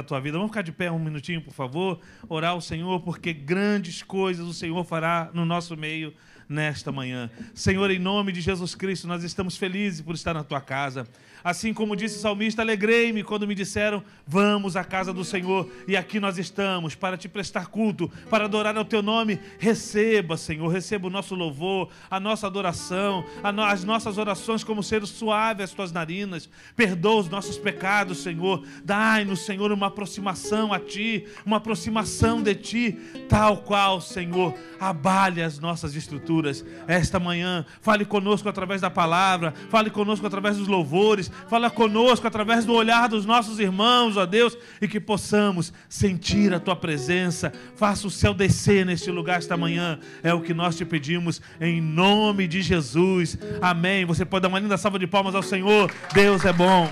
A tua vida. Vamos ficar de pé um minutinho, por favor, orar ao Senhor, porque grandes coisas o Senhor fará no nosso meio nesta manhã. Senhor, em nome de Jesus Cristo, nós estamos felizes por estar na tua casa. Assim como disse o salmista, alegrei-me quando me disseram: Vamos à casa do Senhor, e aqui nós estamos para te prestar culto, para adorar ao teu nome. Receba, Senhor, receba o nosso louvor, a nossa adoração, as nossas orações como ser suave às tuas narinas. Perdoa os nossos pecados, Senhor. Dai-nos, Senhor, uma aproximação a ti, uma aproximação de ti, tal qual, Senhor, abale as nossas estruturas. Esta manhã, fale conosco através da palavra, fale conosco através dos louvores fala conosco através do olhar dos nossos irmãos, ó Deus, e que possamos sentir a tua presença. Faça o céu descer neste lugar esta manhã, é o que nós te pedimos, em nome de Jesus. Amém. Você pode dar uma linda salva de palmas ao Senhor. Deus é bom.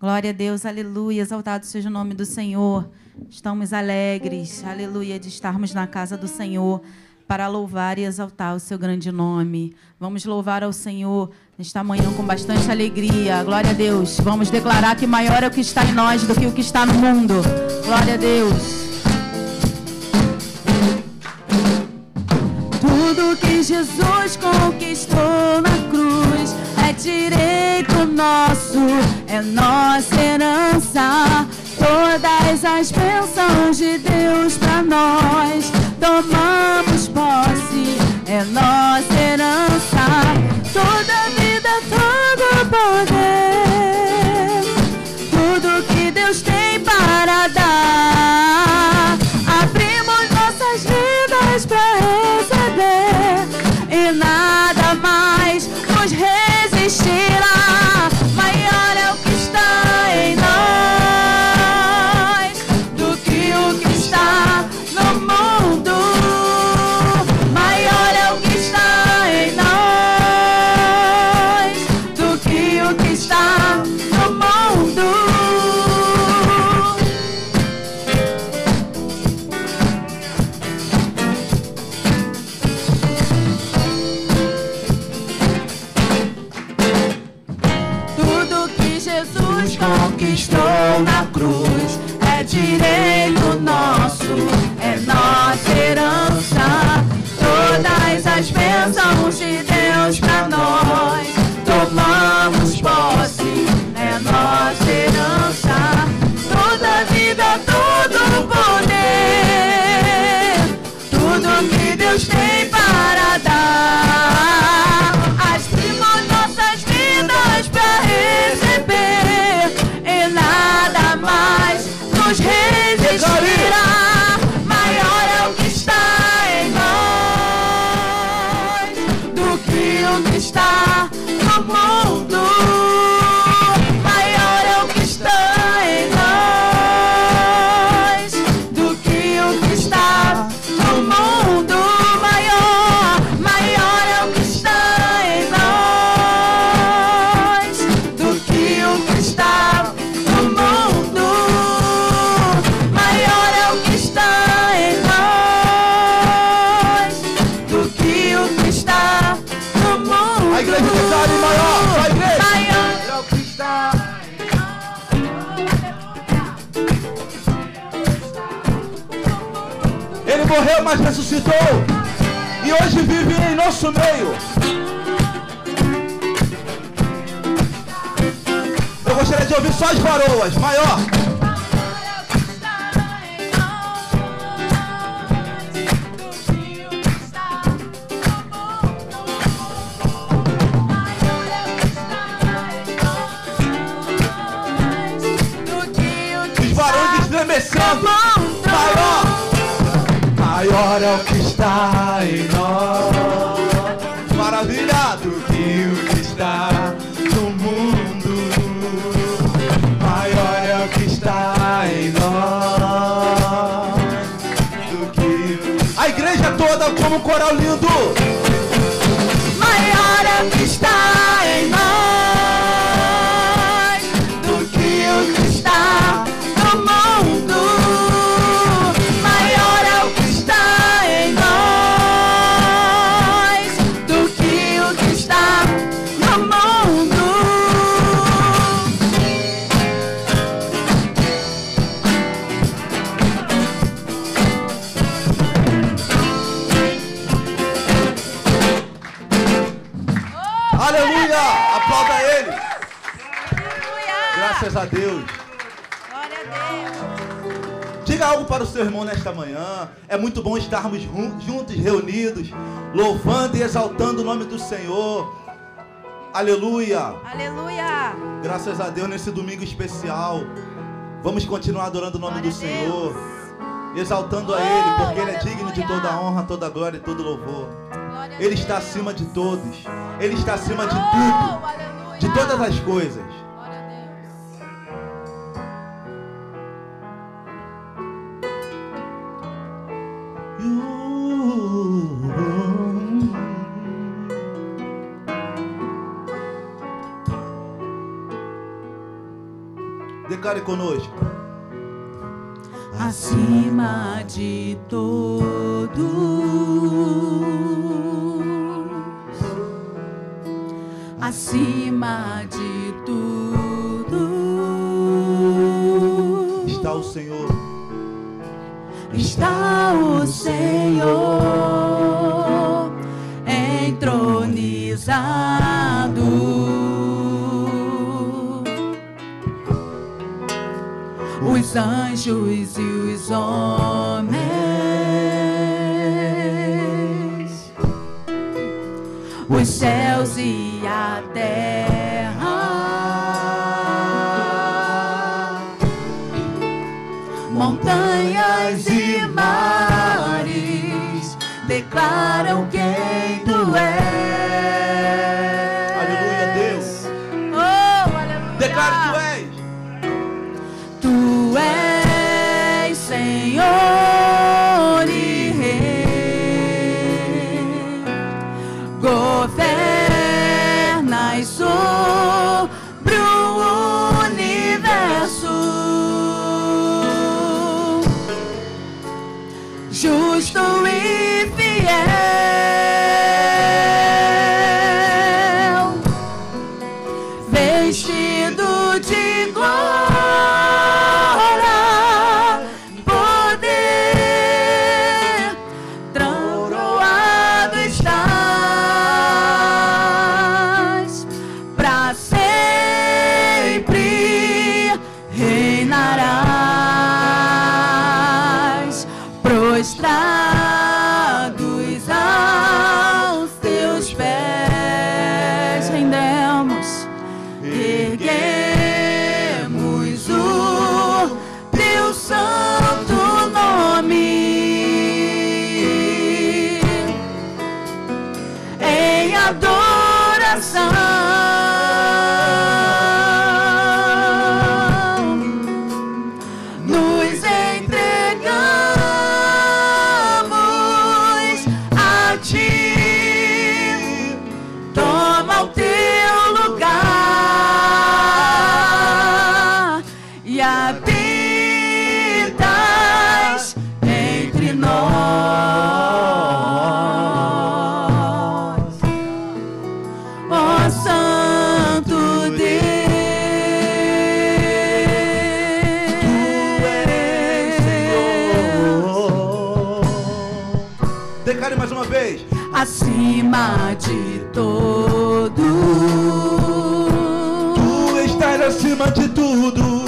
Glória a Deus, aleluia, exaltado seja o nome do Senhor. Estamos alegres, aleluia, de estarmos na casa do Senhor para louvar e exaltar o seu grande nome. Vamos louvar ao Senhor nesta manhã com bastante alegria. Glória a Deus. Vamos declarar que maior é o que está em nós do que o que está no mundo. Glória a Deus. Tudo que Jesus conquistou na é direito nosso, é nossa herança. Todas as bênçãos de Deus para nós. Tomamos posse, é nossa herança. Toda vida, todo poder, ouvir só as varoas, maior. Os varões estremecendo. Maior. Maior é o que está um coral lindo. Que está a Deus. Glória a Deus. Diga algo para o seu irmão nesta manhã. É muito bom estarmos jun- juntos, reunidos, louvando e exaltando o nome do Senhor. Aleluia! Aleluia. Graças a Deus nesse domingo especial. Vamos continuar adorando o nome Glória do Senhor, exaltando a Oh, Ele, porque Ele é digno de toda honra, toda glória e todo louvor. Glória Ele está acima de todos, Ele está acima de Oh, tudo, aleluia. de todas as coisas. Declare conosco. acima de todos, acima de tudo, Está o Senhor. está o Senhor entronizado. Os anjos e os homens, os céus e a terra, montanhas e mares declaram quem de tudo.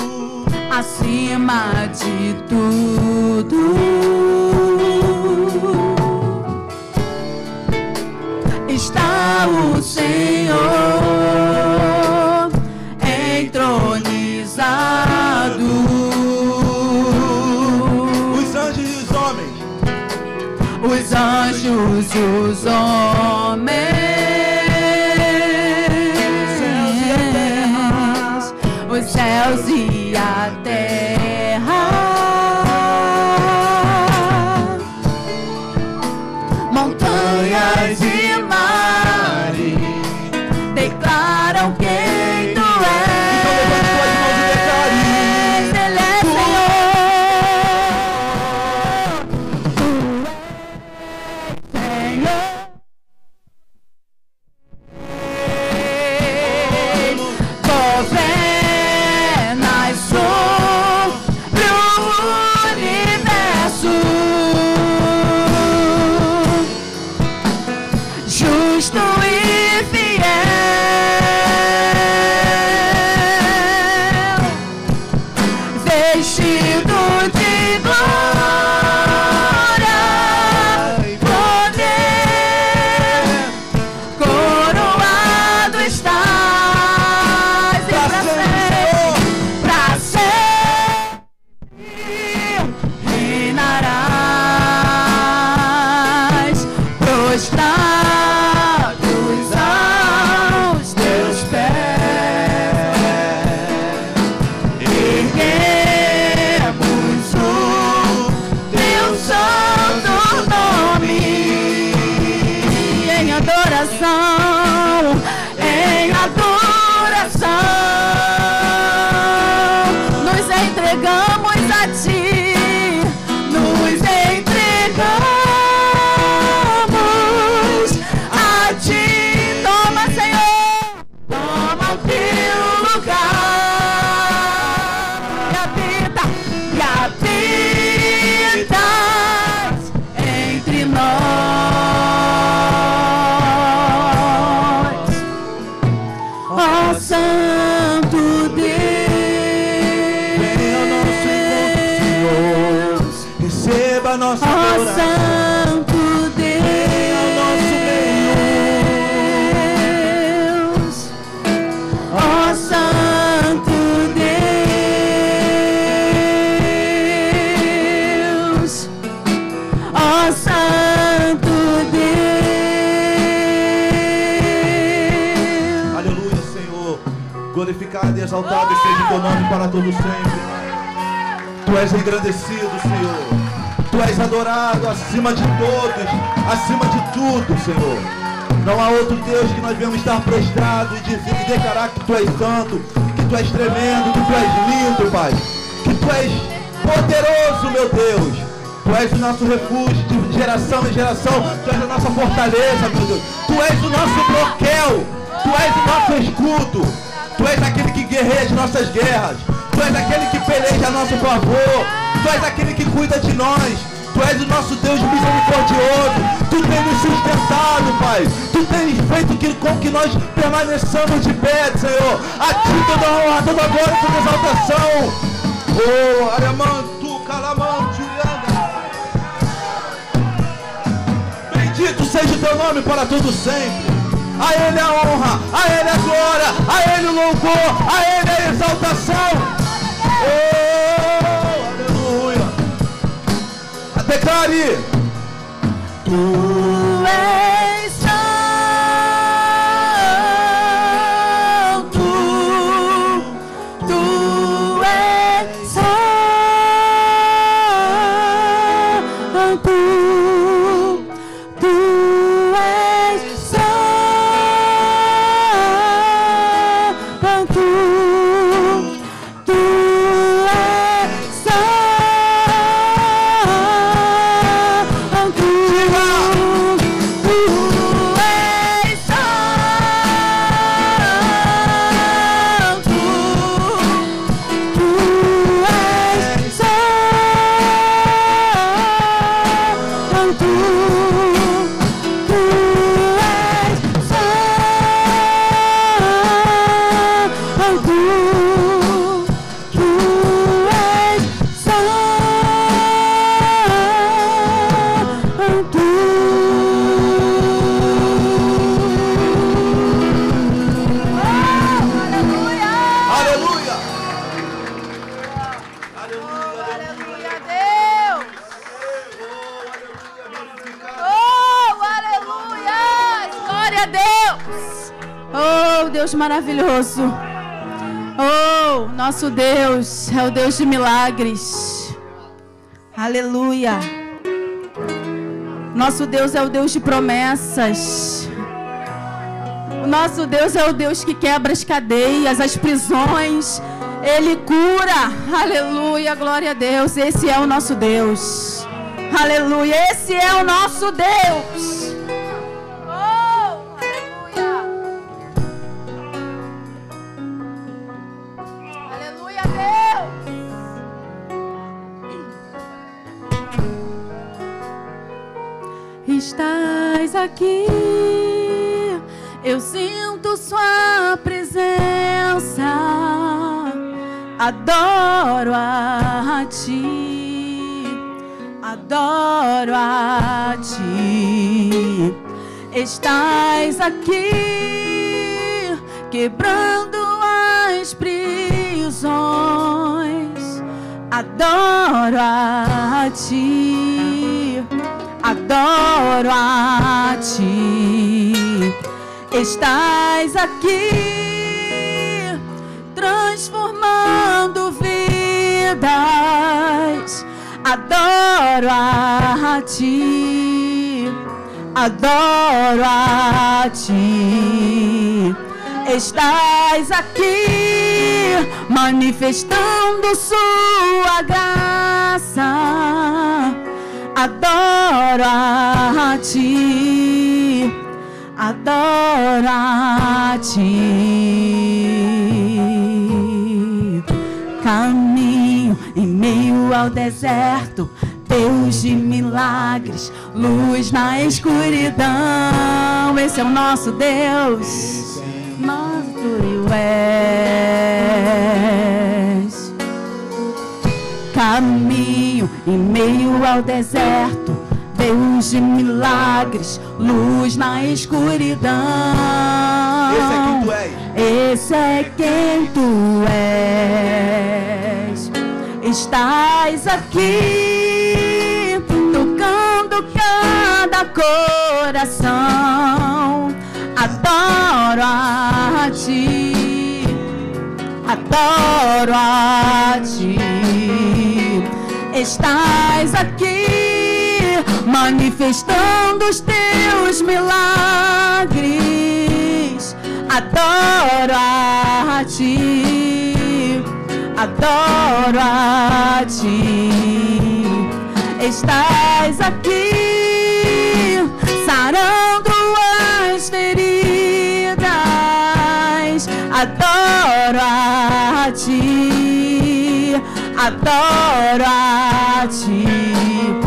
Acima de tudo. Está o Senhor entronizado. Os anjos e os homens. os anjos e os homens, teu nome para todo sempre. Tu és engrandecido, Senhor. Tu és adorado acima de todos, acima de tudo, Senhor. Não há outro Deus que nós devemos estar prostrado e dizer e declarar que tu és santo, que tu és tremendo, que tu és lindo, Pai. Que tu és poderoso, meu Deus. Tu és o nosso refúgio de geração em geração. Tu és a nossa fortaleza, meu Deus. Tu és o nosso bloqueio. Tu és o nosso escudo. Tu és que guerreia as nossas guerras. Tu és aquele que peleja a nosso favor. Tu és aquele que cuida de nós. Tu és o nosso Deus misericordioso. Tu tens nos sustentado, Pai. Tu tens feito que, com que nós permaneçamos de pé, Senhor. A ti toda honra, toda glória, toda exaltação. Oh, Aramantu, Calamantu, Yanga. Bendito seja o teu nome para todo sempre. A Ele a honra, a Ele a glória, a Ele o louvor, a a exaltação. Oh, aleluia. Declare. Tu és o Deus de milagres. Aleluia. Nosso Deus é o Deus de promessas. O nosso Deus é o Deus que quebra as cadeias, as prisões. Ele cura. Aleluia, glória a Deus. Esse é o nosso Deus. Aleluia, esse é o nosso Deus. Aqui. Eu sinto sua presença. Adoro a ti. Adoro a ti. Estás aqui quebrando as prisões. Adoro a ti. Adoro a ti estás aqui transformando vidas. Adoro a ti, adoro a ti. Estás aqui manifestando sua graça. Adoro a ti adoro a ti. Caminho em meio ao deserto, Deus de milagres, luz na escuridão. Esse é o nosso Deus. Nosso és. Caminho em meio ao deserto Deus de milagres, luz na escuridão. Esse é quem tu és. Esse é quem tu és. Estás aqui tocando cada coração. Adoro a ti. Adoro a ti. Estás aqui manifestando os teus milagres. Adoro a ti, adoro a ti. Estás aqui adoro a ti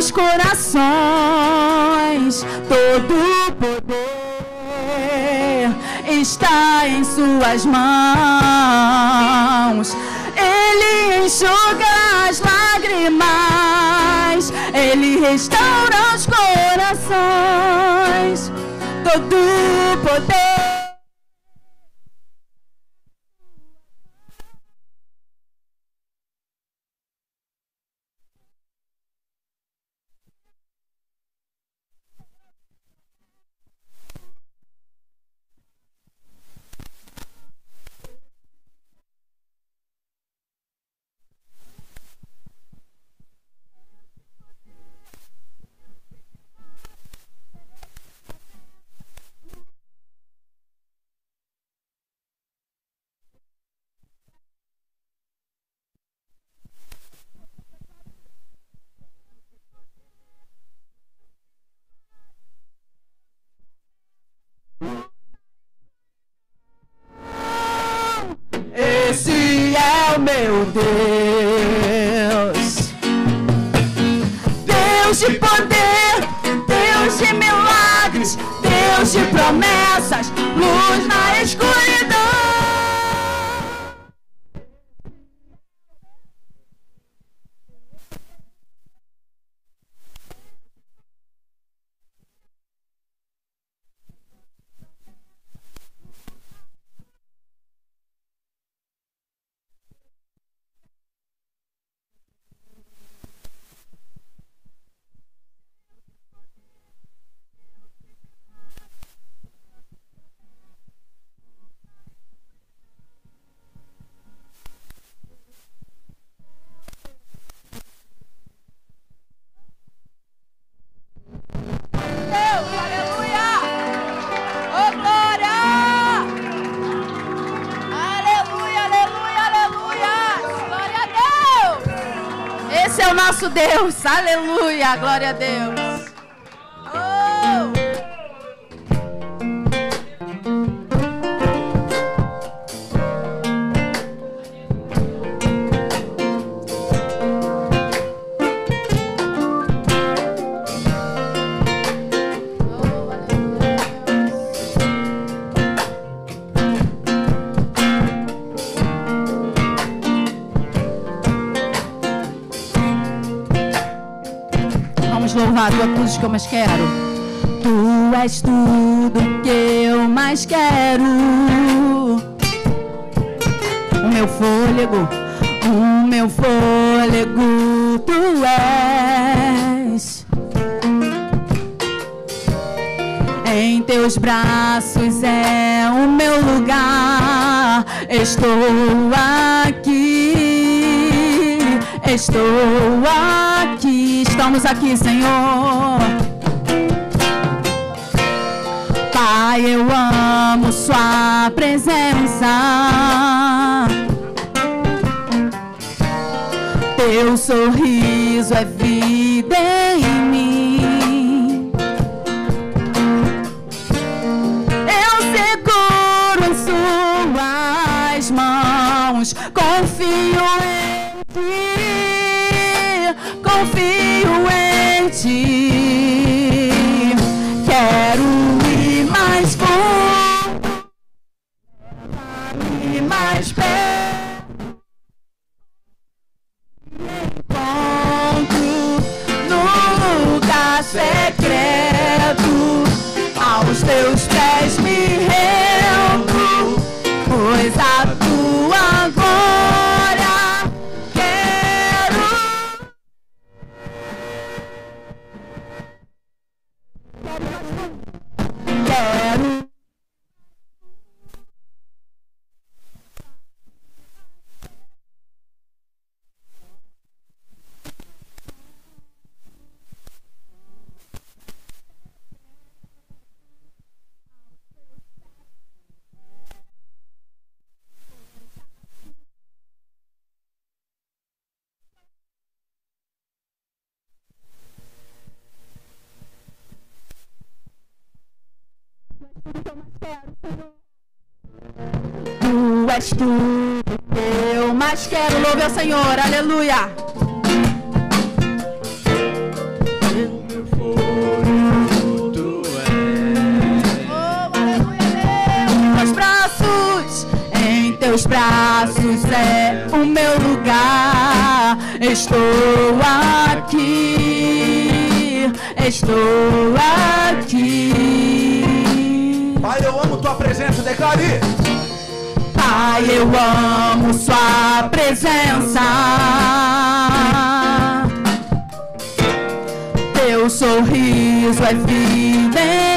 os corações, todo poder está em Suas mãos. Ele enxuga as lágrimas, Ele restaura os corações, todo poder. O nosso Deus, aleluia, glória a Deus! Mais quero. Tu és tudo que eu mais quero. O meu fôlego, o meu fôlego, tu és. Em teus braços é o meu lugar. Estou aqui, estou aqui, estamos aqui, Senhor. Pai, eu amo Sua presença. Teu sorriso é vida Senhor, aleluia. Aleluia, Deus. Teus braços, em teus braços é o meu lugar. Estou aqui, estou aqui. Pai, eu amo tua presença, declare. Pai, eu amo Sua presença. Teu sorriso é vida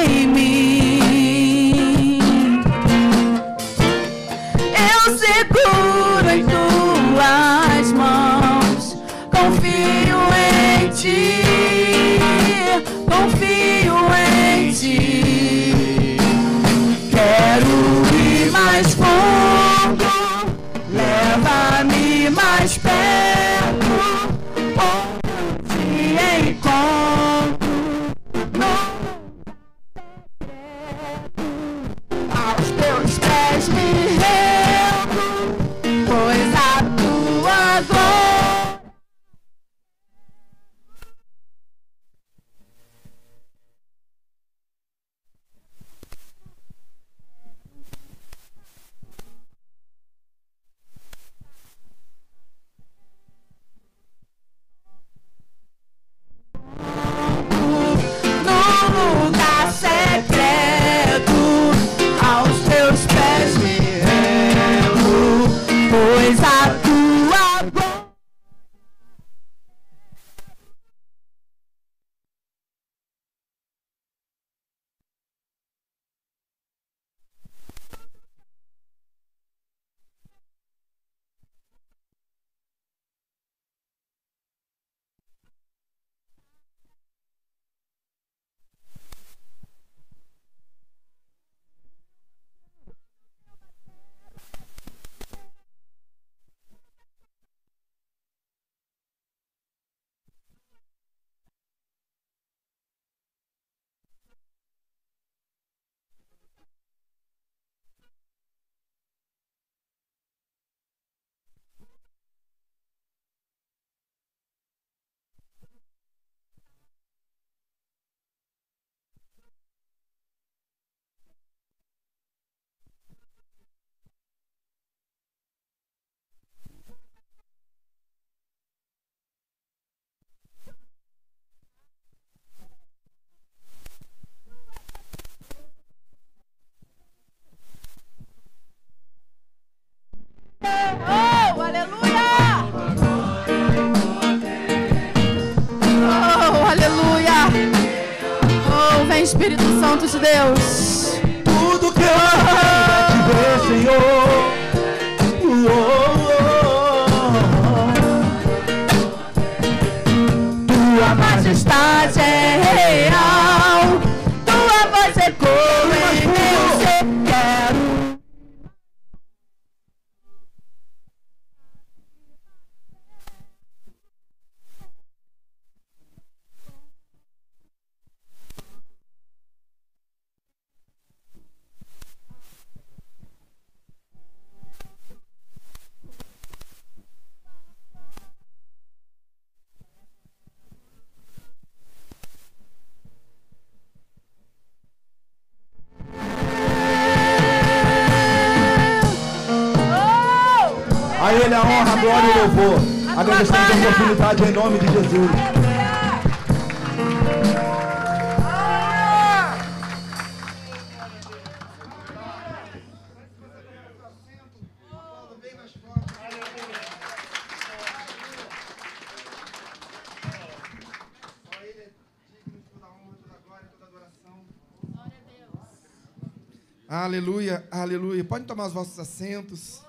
Aleluia, aleluia. Podem tomar os vossos assentos.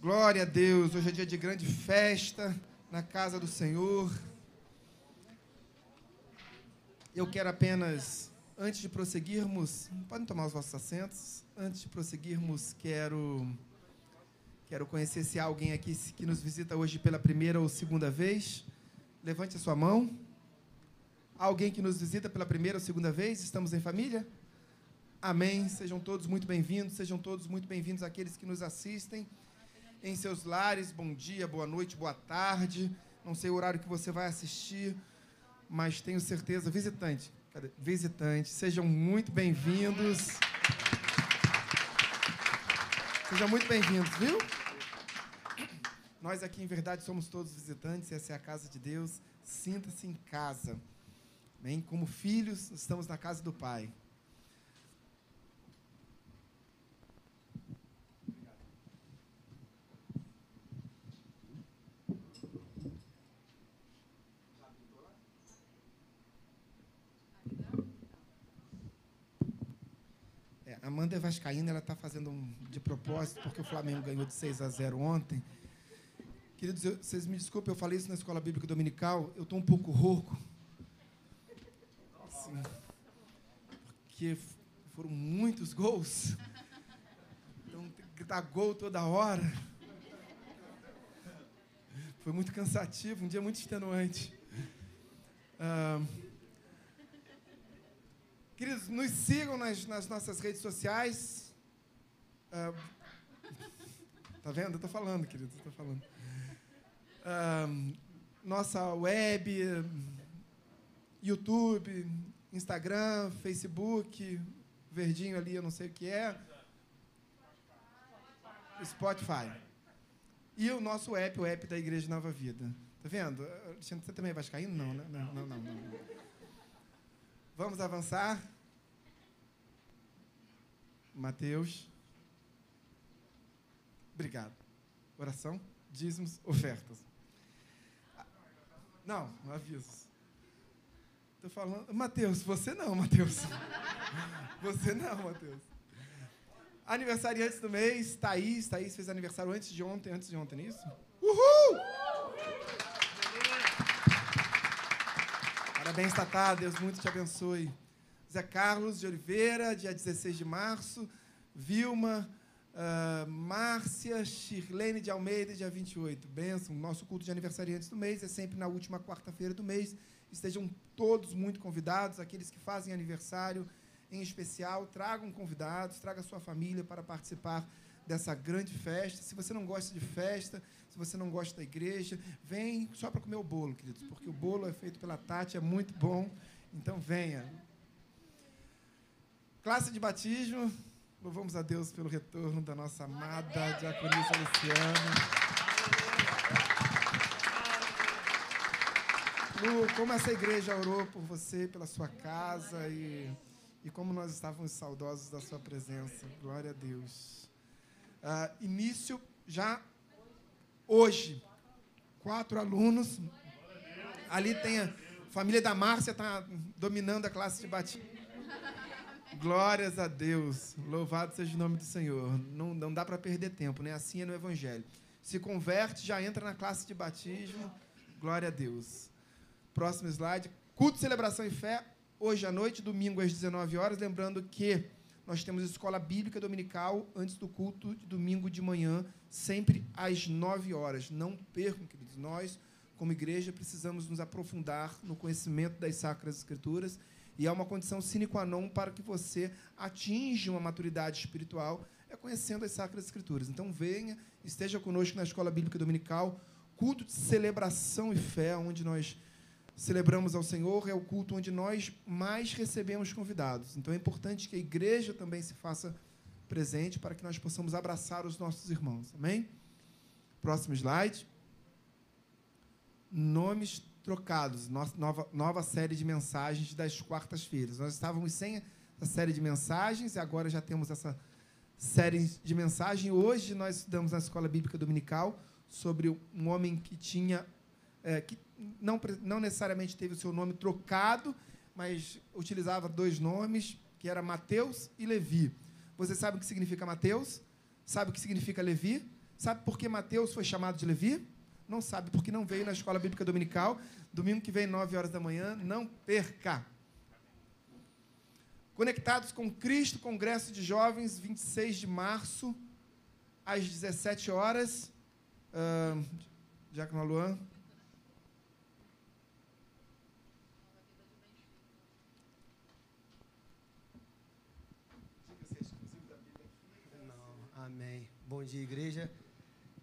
Glória a Deus. Hoje é dia de grande festa na casa do Senhor. Eu quero apenas, antes de prosseguirmos, podem tomar os vossos assentos. Antes de prosseguirmos, quero quero conhecer se há alguém aqui que nos visita hoje pela primeira ou segunda vez. Levante a sua mão. Há alguém que nos visita pela primeira ou segunda vez? Estamos em família? Amém. Sejam todos muito bem-vindos, sejam todos muito bem-vindos aqueles que nos assistem em seus lares. Bom dia, boa noite, boa tarde. Não sei o horário que você vai assistir, mas tenho certeza, visitante, cadê? Visitante, sejam muito bem-vindos. Sejam muito bem-vindos, viu? Nós aqui, em verdade, somos todos visitantes, essa é a casa de Deus. Sinta-se em casa. Bem, como filhos, estamos na casa do Pai. É, Amanda é vascaína, ela está fazendo um de propósito, porque o Flamengo ganhou de 6 a 0 ontem. Queridos, eu- vocês me desculpem, eu falei isso na escola bíblica dominical, eu estou um pouco rouco. Assim, porque foram muitos gols. Então, tem que gritar gol toda hora. Foi muito cansativo, um dia muito extenuante. Ah, Queridos, nos sigam nas, nas nossas redes sociais. Ah, tá vendo? Eu tô falando, queridos, eu tô falando. Ah, nossa web, YouTube, Instagram, Facebook, verdinho ali, eu não sei o que é. Spotify. E o nosso app, o app da Igreja Nova Vida. Tá vendo? Alexandre, você também é vascaíno? Não, né? Não, não, não. não. Vamos avançar. Mateus. Obrigado. Oração, dízimos, ofertas. Não, avisos. Estou falando. Mateus, você não, Mateus. Você não, Mateus. Aniversariantes do mês, Thaís. Thaís fez aniversário antes de ontem, antes de ontem, não é isso? Uhul! Parabéns, Tatá. Deus muito te abençoe. Zé Carlos de Oliveira, dia 16 de março. Vilma, uh, Márcia, Shirlene de Almeida, dia 28. Benção. Nosso culto de aniversariantes do mês é sempre na última quarta-feira do mês. Estejam todos muito convidados, aqueles que fazem aniversário em especial, tragam convidados, traga sua família para participar dessa grande festa. Se você não gosta de festa, se você não gosta da igreja, vem só para comer o bolo, queridos, porque o bolo é feito pela Tati, é muito bom. Então venha. Classe de batismo. Louvamos a Deus pelo retorno da nossa amada diaconisa Luciana. Lu, como essa igreja orou por você, pela sua casa e e como nós estávamos saudosos da sua presença. Glória a Deus. Uh, início já hoje. Quatro alunos. Ali tem a família da Márcia, está dominando a classe de batismo. Glórias a Deus. Louvado seja o nome do Senhor. Não, não dá para perder tempo, né? Assim é no Evangelho. Se converte, já entra na classe de batismo. Glória a Deus. Próximo slide. Culto, celebração e fé hoje à noite, domingo às 19 horas. Lembrando que nós temos escola bíblica dominical antes do culto de domingo de manhã, sempre às 9 horas. Não percam, queridos. Nós, como igreja, precisamos nos aprofundar no conhecimento das Sacras Escrituras e é uma condição sine qua non para que você atinja uma maturidade espiritual, é conhecendo as Sacras Escrituras. Então, venha, esteja conosco na escola bíblica dominical, culto de celebração e fé, onde nós celebramos ao Senhor, é o culto onde nós mais recebemos convidados. Então é importante que a igreja também se faça presente para que nós possamos abraçar os nossos irmãos. Amém? Próximo slide. Nomes trocados. Nova, nova série de mensagens das quartas-feiras. Nós estávamos sem a série de mensagens e agora já temos essa série de mensagens. Hoje nós estudamos na Escola Bíblica Dominical sobre um homem que tinha é, que não, não necessariamente teve o seu nome trocado, mas utilizava dois nomes, que era Mateus e Levi. Você sabe o que significa Mateus? Sabe o que significa Levi? Sabe por que Mateus foi chamado de Levi? Não sabe, porque não veio na escola bíblica dominical. Domingo que vem, 9 horas da manhã, não perca. Conectados com Cristo, Congresso de Jovens, 26 de março, às 17 horas. Uh, Diácono Luan. Bom dia, igreja.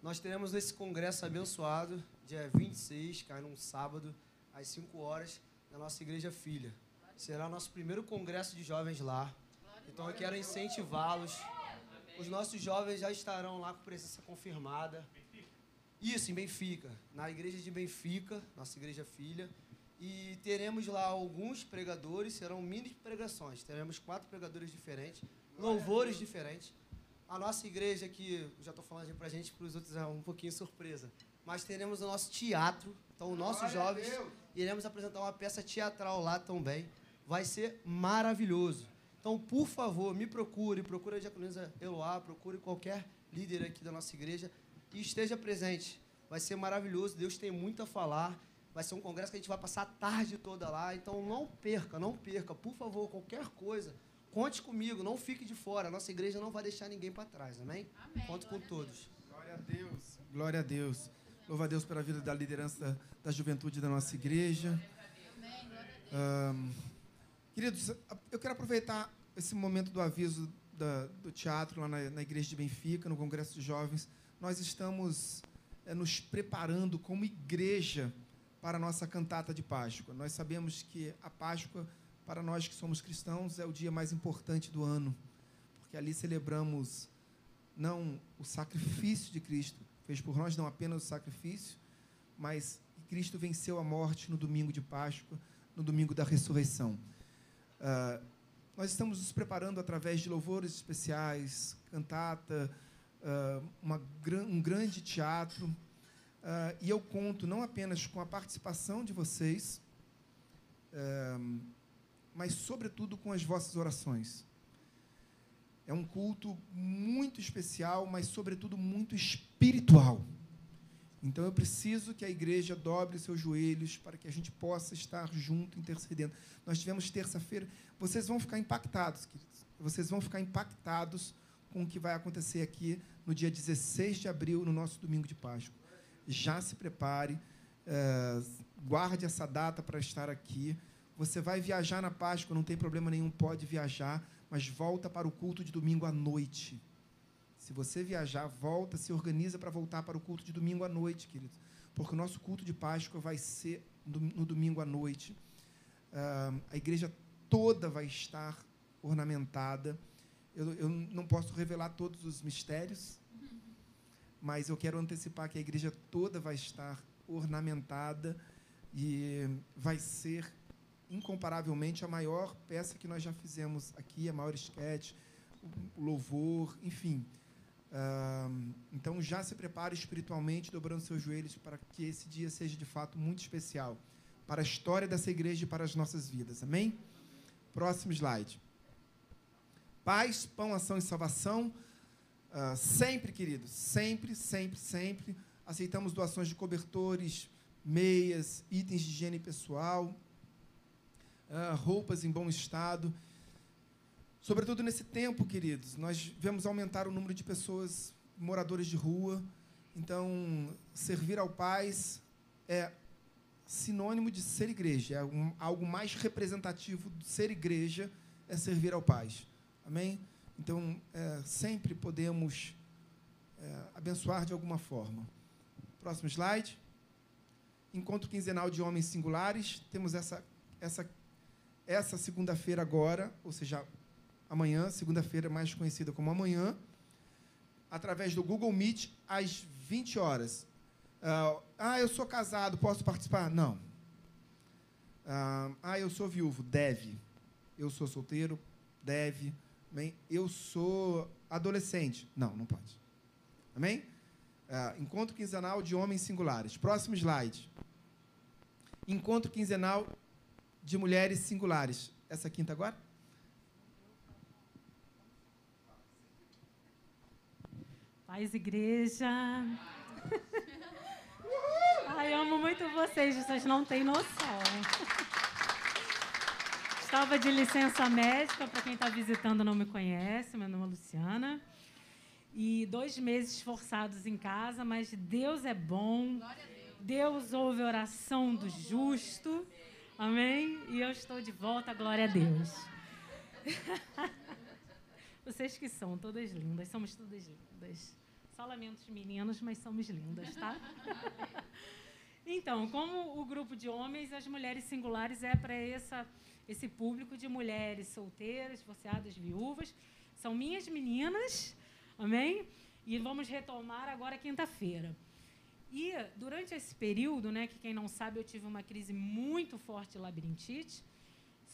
Nós teremos esse congresso abençoado, dia 26, cai num sábado, às 5 horas, na nossa igreja filha. Será o nosso primeiro congresso de jovens lá. Então eu quero incentivá-los. Os nossos jovens já estarão lá com presença confirmada. Isso, em Benfica, na igreja de Benfica, nossa igreja filha. E teremos lá alguns pregadores, serão mini pregações. Teremos quatro pregadores diferentes, louvores diferentes. A nossa igreja, que já estou falando para a gente, para os outros é um pouquinho surpresa. Mas teremos o nosso teatro. Então, os nossos jovens iremos apresentar uma peça teatral lá também. Vai ser maravilhoso. Então, por favor, me procure, procure a diaconisa Eloá, procure qualquer líder aqui da nossa igreja e esteja presente. Vai ser maravilhoso, Deus tem muito a falar. Vai ser um congresso que a gente vai passar a tarde toda lá. Então, não perca, não perca. Por favor, qualquer coisa, Conte comigo, não fique de fora. A nossa igreja não vai deixar ninguém para trás, amém? amém. Conto com todos. Glória a Deus. Glória a Deus. Louva a Deus pela vida da liderança da, da juventude da nossa igreja. Um, queridos, eu quero aproveitar esse momento do aviso da, do teatro lá na, na, igreja de Benfica, no Congresso de Jovens. Nós estamos é, nos preparando como igreja para a nossa cantata de Páscoa. Nós sabemos que a Páscoa para nós que somos cristãos, é o dia mais importante do ano, porque ali celebramos não o sacrifício de Cristo, fez por nós não apenas o sacrifício, mas Cristo venceu a morte no domingo de Páscoa, no domingo da ressurreição. Uh, nós estamos nos preparando através de louvores especiais, cantata, uh, uma, um grande teatro. Uh, e eu conto não apenas com a participação de vocês, mas, sobretudo, com as vossas orações. É um culto muito especial, mas, sobretudo, muito espiritual. Então, eu preciso que a igreja dobre seus joelhos para que a gente possa estar junto, intercedendo. Nós tivemos terça-feira. Vocês vão ficar impactados, queridos. Vocês vão ficar impactados com o que vai acontecer aqui no dia 16 de abril, no nosso domingo de Páscoa. Já se prepare, é, guarde essa data para estar aqui. Você vai viajar na Páscoa, não tem problema nenhum, pode viajar, mas volta para o culto de domingo à noite. Se você viajar, volta, se organiza para voltar para o culto de domingo à noite, queridos. Porque o nosso culto de Páscoa vai ser no domingo à noite. Uh, a igreja toda vai estar ornamentada. Eu, eu não posso revelar todos os mistérios, mas eu quero antecipar que a igreja toda vai estar ornamentada e vai ser incomparavelmente a maior peça que nós já fizemos aqui, a maior esquete, o louvor, enfim. Então já se prepare espiritualmente, dobrando seus joelhos para que esse dia seja de fato muito especial para a história dessa igreja e para as nossas vidas. Amém? Próximo slide. Paz, pão, ação e salvação. Uh, sempre, queridos, sempre, sempre, sempre. Aceitamos doações de cobertores, meias, itens de higiene pessoal, roupas em bom estado. Sobretudo nesse tempo, queridos, nós vemos aumentar o número de pessoas moradores de rua. Então, servir ao paz é sinônimo de ser igreja, é um, algo mais representativo de ser igreja é servir ao paz. Amém? Então, é, sempre podemos é, abençoar de alguma forma. Próximo slide. Encontro quinzenal de homens singulares. Temos essa, essa, essa segunda-feira agora, ou seja, amanhã, segunda-feira mais conhecida como amanhã, através do Google Meet, às 20 horas. Uh, ah, eu sou casado, posso participar? Não. Uh, ah, eu sou viúvo, deve. Eu sou solteiro, deve. Amém? Eu sou adolescente. Não, não pode. Amém? Uh, encontro quinzenal de homens singulares. Próximo slide. Encontro quinzenal de mulheres singulares. Essa quinta agora? Paz, igreja. Ai, amo muito vocês, vocês não têm noção. Estava de licença médica, para quem está visitando não me conhece, meu nome é Luciana. E dois meses forçados em casa, mas Deus é bom. Deus ouve a oração do justo. Amém? E eu estou de volta, glória a Deus. Vocês que são todas lindas, somos todas lindas. Só lamentos meninos, mas somos lindas, tá? então, como o grupo de homens, as mulheres singulares é para esse público de mulheres solteiras, divorciadas, viúvas. São minhas meninas, amém? E vamos retomar agora quinta-feira. E durante esse período, né, que quem não sabe, eu tive uma crise muito forte de labirintite.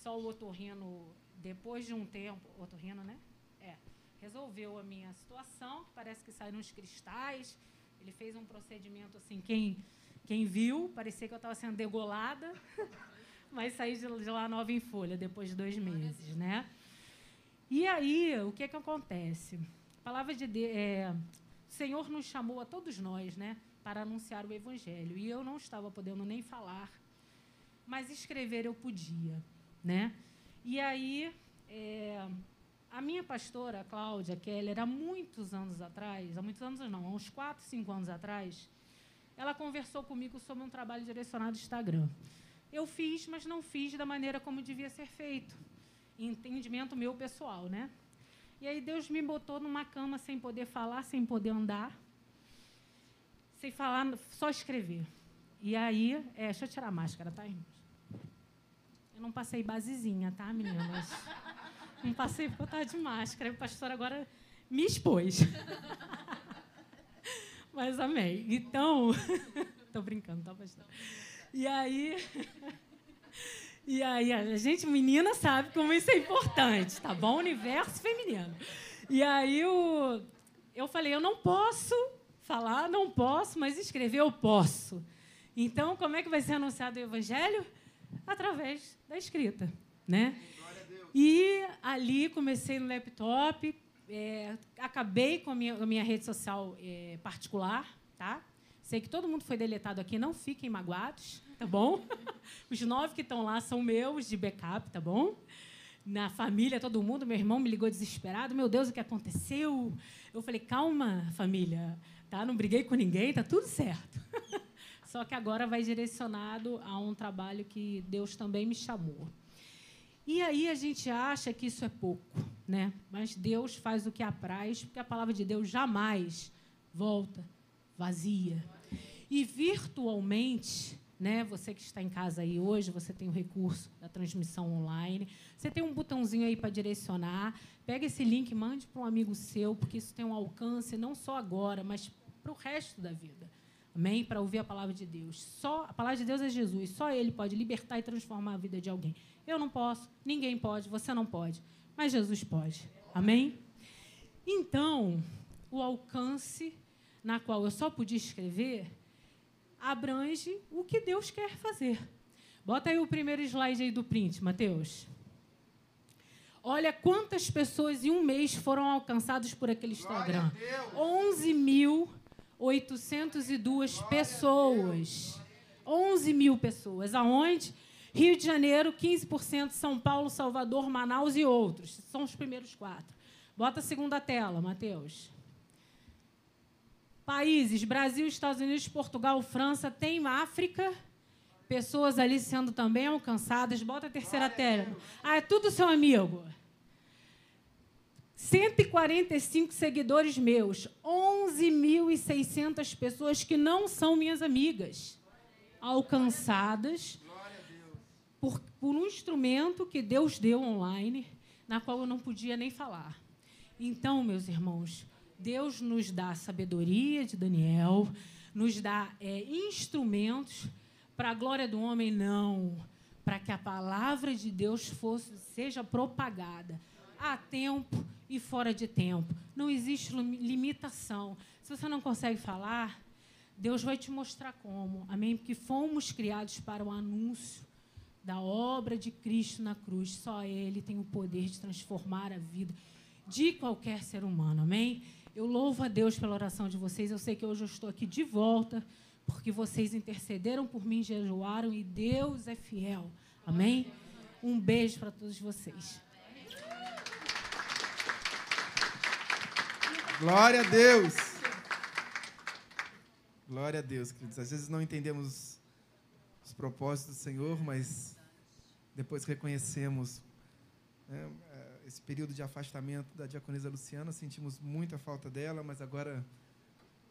Só o otorrino, depois de um tempo, otorrino, né? É resolveu a minha situação, parece que saíram uns cristais. Ele fez um procedimento assim, quem, quem viu, parecia que eu estava sendo degolada, mas saí de, lá nova em folha depois de dois meses, né? E aí, o que, que acontece? A palavra de Deus, é, o Senhor nos chamou a todos nós, né, para anunciar o Evangelho. E eu não estava podendo nem falar, mas escrever eu podia, né? E aí, é, a minha pastora, a Cláudia Keller, há muitos anos atrás, há muitos anos não, há uns 4, 5 anos atrás, ela conversou comigo sobre um trabalho direcionado ao Instagram. Eu fiz, mas não fiz da maneira como devia ser feito. Entendimento meu pessoal, né? E aí Deus me botou numa cama sem poder falar, sem poder andar, sem falar, só escrever. E aí, é, deixa eu tirar a máscara, tá, irmãos? Eu não passei basezinha, tá, meninas? Não passei por estar de máscara. O pastor agora me expôs. Mas amém. Então, estou brincando, tá, pastor? E aí, E aí, a gente, menina, sabe como isso é importante, tá bom? Universo feminino. E aí, o, eu falei, eu não posso falar, não posso, mas escrever eu posso. Então, como é que vai ser anunciado o evangelho? Através da escrita, né? E ali comecei no laptop, é, acabei com a minha, a minha rede social é, particular, tá? Sei que todo mundo foi deletado aqui, não fiquem magoados, tá bom? Os nove que estão lá são meus de backup, tá bom? Na família, todo mundo, meu irmão me ligou desesperado, meu Deus, o que aconteceu? Eu falei, calma, família, tá? Não briguei com ninguém, tá tudo certo. Só que agora vai direcionado a um trabalho que Deus também me chamou. E aí a gente acha que isso é pouco, né? Mas Deus faz o que apraz, porque a palavra de Deus jamais volta vazia. E virtualmente, né? Você que está em casa aí hoje, você tem o recurso da transmissão online. Você tem um botãozinho aí para direcionar. Pega esse link, mande para um amigo seu, porque isso tem um alcance não só agora, mas para o resto da vida. Amém? Para ouvir a palavra de Deus. Só a palavra de Deus é Jesus. Só Ele pode libertar e transformar a vida de alguém. Eu não posso, ninguém pode, você não pode, mas Jesus pode. Amém? Então, o alcance na qual eu só podia escrever abrange o que Deus quer fazer. Bota aí o primeiro slide aí do print, Mateus. Olha quantas pessoas em um mês foram alcançadas por aquele Instagram. 11.802 pessoas. 11 mil pessoas. Aonde? Rio de Janeiro, 15%, São Paulo, Salvador, Manaus e outros. São os primeiros quatro. Bota a segunda tela, Matheus. Países: Brasil, Estados Unidos, Portugal, França, tem África. Pessoas ali sendo também alcançadas. Bota a terceira tela. Ah, é tudo seu amigo. 145 seguidores meus. 11.600 pessoas que não são minhas amigas. Alcançadas por, por um instrumento que Deus deu online, na qual eu não podia nem falar. Então, meus irmãos, Deus nos dá sabedoria de Daniel, nos dá é, instrumentos para a glória do homem, não, para que a palavra de Deus fosse, seja propagada a tempo e fora de tempo. Não existe limitação. Se você não consegue falar, Deus vai te mostrar como. Amém? Porque fomos criados para o anúncio da obra de Cristo na cruz. Só Ele tem o poder de transformar a vida de qualquer ser humano. Amém? Eu louvo a Deus pela oração de vocês. Eu sei que hoje eu estou aqui de volta, porque vocês intercederam por mim, jejuaram e Deus é fiel. Amém? Um beijo para todos vocês. Glória a Deus. Glória a Deus, queridos. Às vezes não entendemos os propósitos do Senhor, mas depois reconhecemos né, é, esse período de afastamento da diaconisa Luciana, sentimos muita falta dela, mas agora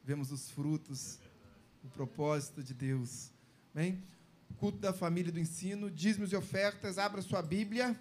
vemos os frutos, o propósito de Deus. Bem? Culto da família do ensino, dízimos e ofertas, abra sua Bíblia.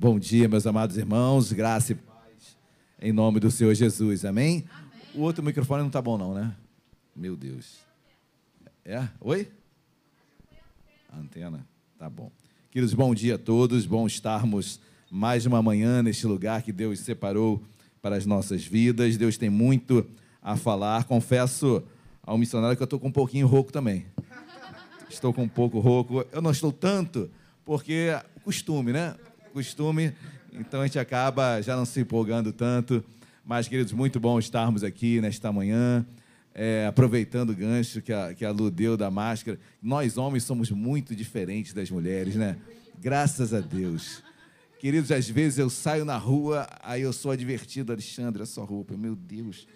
Bom dia, meus amados irmãos, graça e paz em nome do Senhor Jesus, amém? amém. O outro microfone não está bom, não, né? Meu Deus. É? Oi? A antena, tá bom. Queridos, bom dia a todos, bom estarmos mais uma manhã neste lugar que Deus separou para as nossas vidas. Deus tem muito a falar. Confesso ao missionário que eu estou com um pouquinho rouco também. Estou com um pouco rouco. Eu não estou tanto, porque costume, né? Costume. Então a gente acaba já não se empolgando tanto. Mas, queridos, muito bom estarmos aqui nesta manhã. É, aproveitando o gancho que a, que a Lu deu da máscara, nós homens somos muito diferentes das mulheres, né? Graças a Deus. Queridos, às vezes eu saio na rua, aí eu sou advertido, Alexandre, a sua roupa, meu Deus,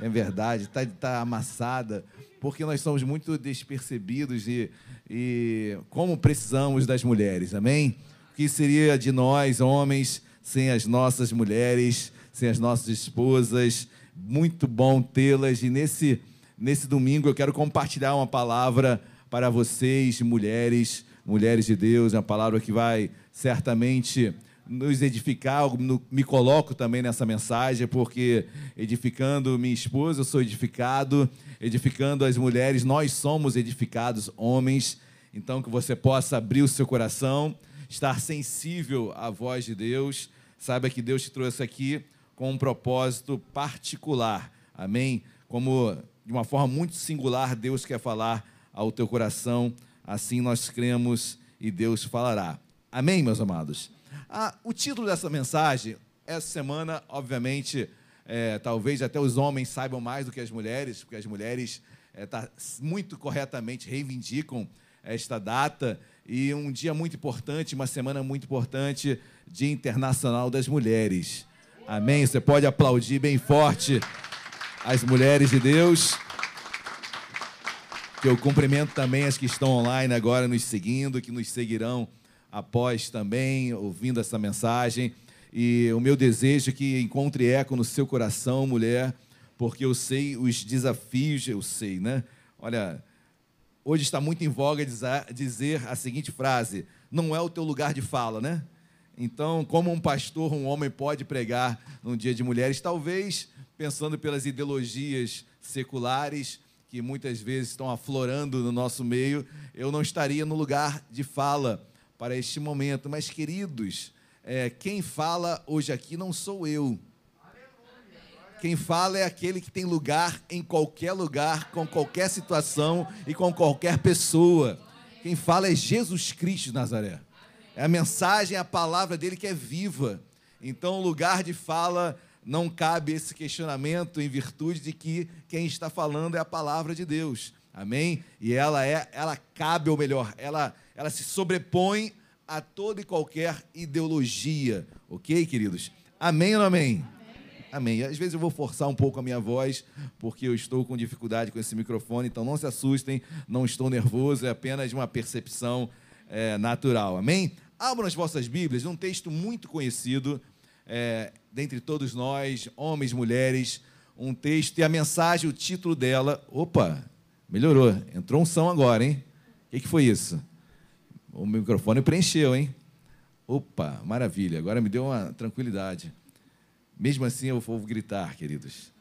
é verdade, está tá amassada, porque nós somos muito despercebidos e, e como precisamos das mulheres, amém? O que seria de nós, homens, sem as nossas mulheres, sem as nossas esposas? Muito bom tê-las e nesse, nesse domingo eu quero compartilhar uma palavra para vocês, mulheres, mulheres de Deus, uma palavra que vai certamente nos edificar. Me coloco também nessa mensagem, porque edificando minha esposa, eu sou edificado, edificando as mulheres, nós somos edificados, homens. Então, que você possa abrir o seu coração, estar sensível à voz de Deus. Saiba que Deus te trouxe aqui com um propósito particular. Amém? Como de uma forma muito singular, Deus quer falar ao teu coração. Assim nós cremos e Deus falará. Amém, meus amados? Ah, o título dessa mensagem, essa semana, obviamente, é, talvez até os homens saibam mais do que as mulheres, porque as mulheres é, tá, muito corretamente reivindicam esta data e um dia muito importante, uma semana muito importante, Dia Internacional das Mulheres. Amém? Você pode aplaudir bem forte as mulheres de Deus. Que eu cumprimento também as que estão online agora nos seguindo, que nos seguirão após também ouvindo essa mensagem. E o meu desejo é que encontre eco no seu coração, mulher, porque eu sei os desafios, eu sei, né? Olha, hoje está muito em voga dizer a seguinte frase: não é o teu lugar de fala, né? Então, como um pastor, um homem pode pregar num dia de mulheres, talvez pensando pelas ideologias seculares que muitas vezes estão aflorando no nosso meio, eu não estaria no lugar de fala para este momento. Mas, queridos, é, quem fala hoje aqui não sou eu. Quem fala é aquele que tem lugar em qualquer lugar, com qualquer situação e com qualquer pessoa. Quem fala é Jesus Cristo de Nazaré. É a mensagem, a palavra dele que é viva. Então, o lugar de fala não cabe esse questionamento em virtude de que quem está falando é a palavra de Deus. Amém? E ela é, ela cabe, ou melhor, ela, ela se sobrepõe a toda e qualquer ideologia. Ok, queridos? Amém ou não amém? Amém. Às vezes eu vou forçar um pouco a minha voz, porque eu estou com dificuldade com esse microfone, então não se assustem, não estou nervoso, é apenas uma percepção é, natural. Amém? Abram as vossas Bíblias, um texto muito conhecido é, dentre todos nós, homens, mulheres, um texto e a mensagem, o título dela. Opa, melhorou. Entrou um som agora, hein? O que, que foi isso? O microfone preencheu, hein? Opa, maravilha. Agora me deu uma tranquilidade. Mesmo assim, eu vou gritar, queridos.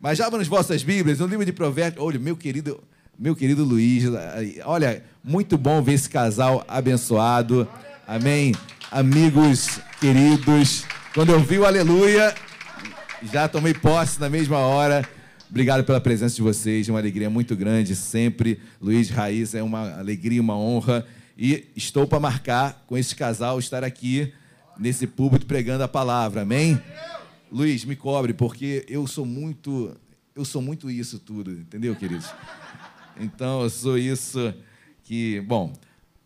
Mas já nas vossas Bíblias, no livro de Provérbios. Olha, meu querido, meu querido Luiz, olha, muito bom ver esse casal abençoado. Amém. Amigos queridos, quando eu vi o aleluia, já tomei posse na mesma hora. Obrigado pela presença de vocês, uma alegria muito grande sempre. Luiz Raiz, é uma alegria, uma honra. E estou para marcar com esse casal estar aqui nesse púlpito pregando a palavra. Amém? Luiz, me cobre, porque eu sou muito, eu sou muito isso tudo, entendeu, queridos? Então, eu sou isso que, bom,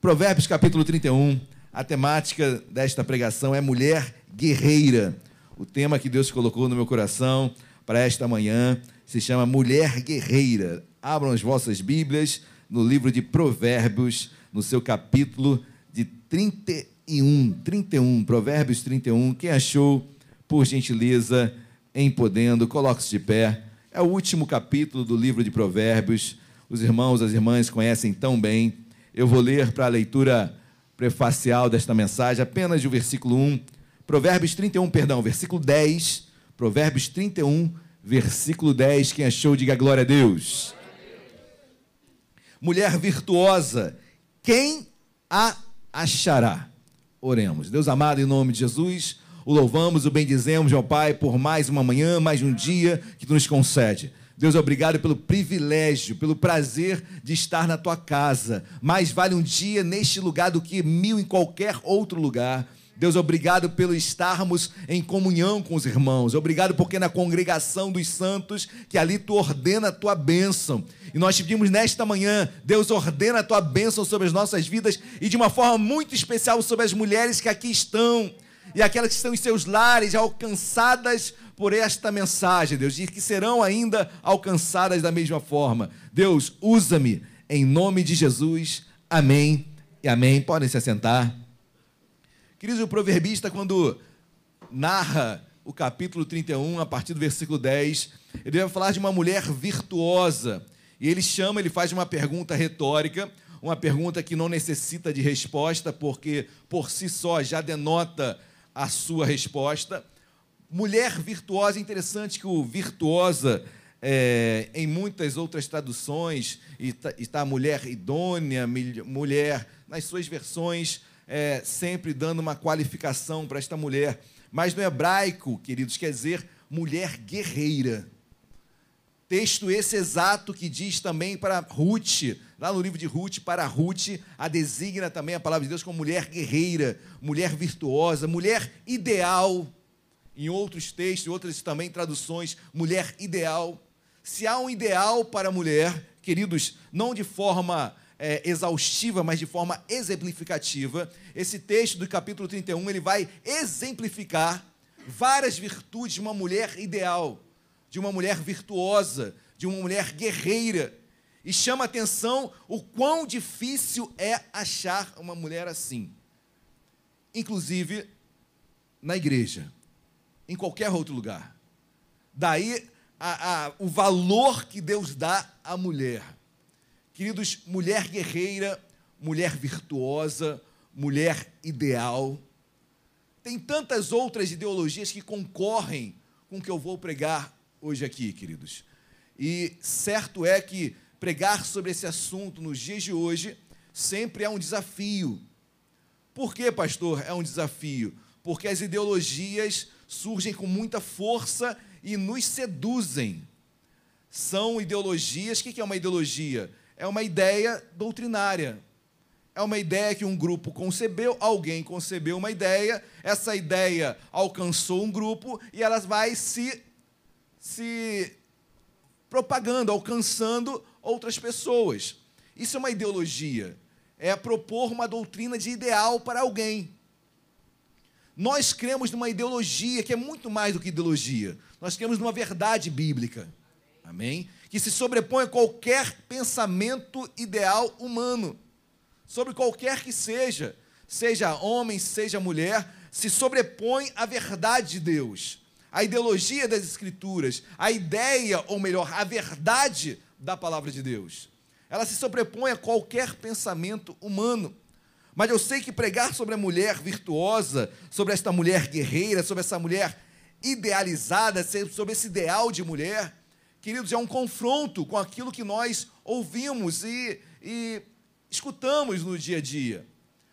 Provérbios capítulo 31, a temática desta pregação é mulher guerreira. O tema que Deus colocou no meu coração para esta manhã se chama Mulher Guerreira. Abram as vossas Bíblias no livro de Provérbios, no seu capítulo de 31, 31, Provérbios 31. Quem achou, por gentileza, em podendo, coloque-se de pé. É o último capítulo do livro de Provérbios. Os irmãos, as irmãs conhecem tão bem. Eu vou ler para a leitura prefacial desta mensagem, apenas o versículo 1. Provérbios 31, perdão, versículo 10. Provérbios 31, versículo 10. Quem achou, diga glória a Deus. Mulher virtuosa, quem a achará? Oremos. Deus amado, em nome de Jesus, o louvamos, o bendizemos, meu Pai, por mais uma manhã, mais um dia que tu nos concede. Deus, obrigado pelo privilégio, pelo prazer de estar na tua casa. Mais vale um dia neste lugar do que mil em qualquer outro lugar. Deus, obrigado pelo estarmos em comunhão com os irmãos. Obrigado porque na congregação dos santos, que ali tu ordena a tua bênção. E nós te pedimos nesta manhã, Deus ordena a tua bênção sobre as nossas vidas e de uma forma muito especial sobre as mulheres que aqui estão e aquelas que estão em seus lares alcançadas por esta mensagem, Deus, e que serão ainda alcançadas da mesma forma. Deus, usa-me em nome de Jesus. Amém e amém. Podem se assentar. Queridos, o proverbista, quando narra o capítulo 31, a partir do versículo 10, ele vai falar de uma mulher virtuosa. E ele chama, ele faz uma pergunta retórica, uma pergunta que não necessita de resposta, porque por si só já denota a sua resposta. Mulher virtuosa, interessante que o virtuosa, é, em muitas outras traduções, está mulher idônea, mulher, nas suas versões, é, sempre dando uma qualificação para esta mulher. Mas no hebraico, queridos, quer dizer mulher guerreira. Texto esse exato que diz também para Ruth, lá no livro de Ruth, para Ruth, a designa também a palavra de Deus como mulher guerreira, mulher virtuosa, mulher ideal em outros textos, outras também traduções, mulher ideal. Se há um ideal para a mulher, queridos, não de forma é, exaustiva, mas de forma exemplificativa, esse texto do capítulo 31 ele vai exemplificar várias virtudes de uma mulher ideal, de uma mulher virtuosa, de uma mulher guerreira. E chama atenção o quão difícil é achar uma mulher assim. Inclusive na igreja em qualquer outro lugar. Daí a, a, o valor que Deus dá à mulher. Queridos, mulher guerreira, mulher virtuosa, mulher ideal. Tem tantas outras ideologias que concorrem com o que eu vou pregar hoje aqui, queridos. E certo é que pregar sobre esse assunto nos dias de hoje sempre é um desafio. Por que, pastor, é um desafio? Porque as ideologias surgem com muita força e nos seduzem. São ideologias. O que é uma ideologia? É uma ideia doutrinária. É uma ideia que um grupo concebeu, alguém concebeu uma ideia, essa ideia alcançou um grupo e ela vai se, se propagando, alcançando outras pessoas. Isso é uma ideologia. É propor uma doutrina de ideal para alguém. Nós cremos numa ideologia que é muito mais do que ideologia. Nós cremos numa verdade bíblica. Amém? Que se sobrepõe a qualquer pensamento ideal humano. Sobre qualquer que seja, seja homem, seja mulher, se sobrepõe à verdade de Deus. A ideologia das Escrituras, a ideia, ou melhor, a verdade da palavra de Deus. Ela se sobrepõe a qualquer pensamento humano. Mas eu sei que pregar sobre a mulher virtuosa, sobre esta mulher guerreira, sobre essa mulher idealizada, sobre esse ideal de mulher, queridos, é um confronto com aquilo que nós ouvimos e, e escutamos no dia a dia.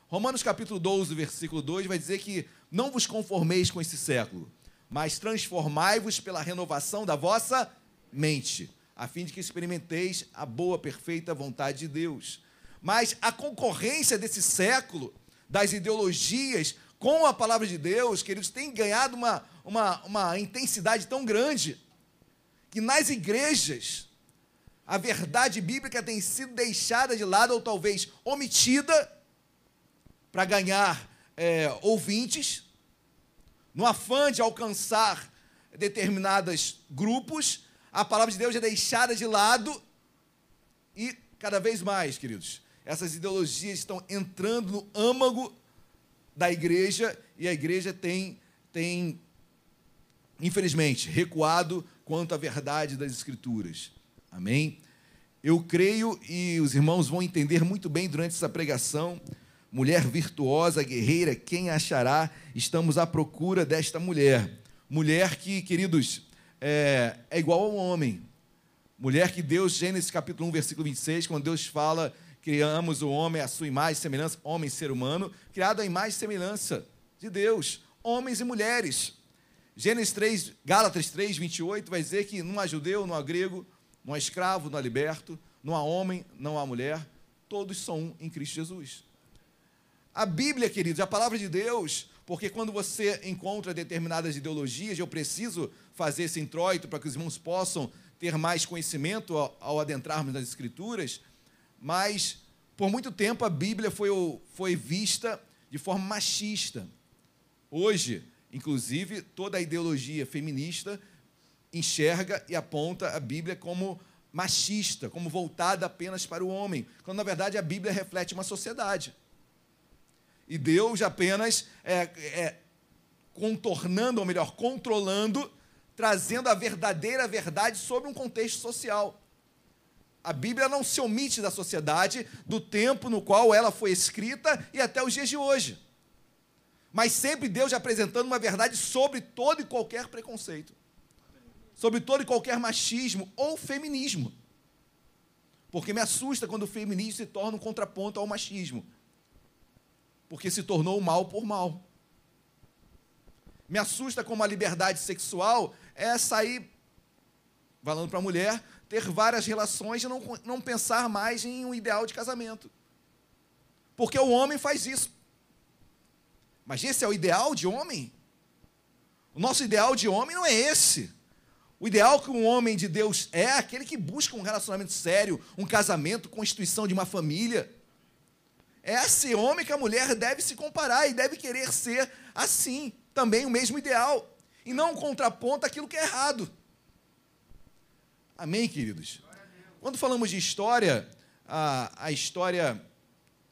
Romanos capítulo 12, versículo 2 vai dizer que não vos conformeis com esse século, mas transformai-vos pela renovação da vossa mente, a fim de que experimenteis a boa, perfeita vontade de Deus. Mas a concorrência desse século, das ideologias com a palavra de Deus, queridos, tem ganhado uma, uma, uma intensidade tão grande que nas igrejas a verdade bíblica tem sido deixada de lado ou talvez omitida para ganhar é, ouvintes, no afã de alcançar determinados grupos, a palavra de Deus é deixada de lado e cada vez mais, queridos, essas ideologias estão entrando no âmago da igreja e a igreja tem, tem infelizmente, recuado quanto à verdade das Escrituras. Amém? Eu creio e os irmãos vão entender muito bem durante essa pregação. mulher virtuosa, guerreira, quem achará? Estamos à procura desta mulher. Mulher que, queridos, é, é igual ao homem. Mulher que Deus, Gênesis capítulo 1, versículo 26, quando Deus fala, criamos o homem à sua imagem e semelhança, homem ser humano, criado à imagem e semelhança de Deus, homens e mulheres. Gênesis 3, Gálatas 3, 28 vai dizer que não há judeu, não há grego, não há escravo, não há liberto, não há homem, não há mulher, todos são um em Cristo Jesus. A Bíblia, queridos, a palavra de Deus, porque quando você encontra determinadas ideologias, eu preciso fazer esse introito para que os irmãos possam ter mais conhecimento ao, ao adentrarmos nas Escrituras, mas por muito tempo a Bíblia foi, foi vista de forma machista. Hoje, inclusive, toda a ideologia feminista enxerga e aponta a Bíblia como machista, como voltada apenas para o homem, quando na verdade a Bíblia reflete uma sociedade. E Deus apenas é, é, contornando, ou melhor, controlando, trazendo a verdadeira verdade sobre um contexto social. A Bíblia não se omite da sociedade, do tempo no qual ela foi escrita e até os dias de hoje. Mas sempre Deus apresentando uma verdade sobre todo e qualquer preconceito, sobre todo e qualquer machismo ou feminismo. Porque me assusta quando o feminismo se torna um contraponto ao machismo porque se tornou mal por mal. Me assusta como a liberdade sexual é sair, falando para a mulher, ter várias relações e não, não pensar mais em um ideal de casamento. Porque o homem faz isso. Mas esse é o ideal de homem? O nosso ideal de homem não é esse. O ideal que um homem de Deus é aquele que busca um relacionamento sério, um casamento, constituição de uma família. É esse homem que a mulher deve se comparar e deve querer ser assim, também o mesmo ideal, e não um contraponto aquilo que é errado. Amém, queridos? Quando falamos de história, a, a história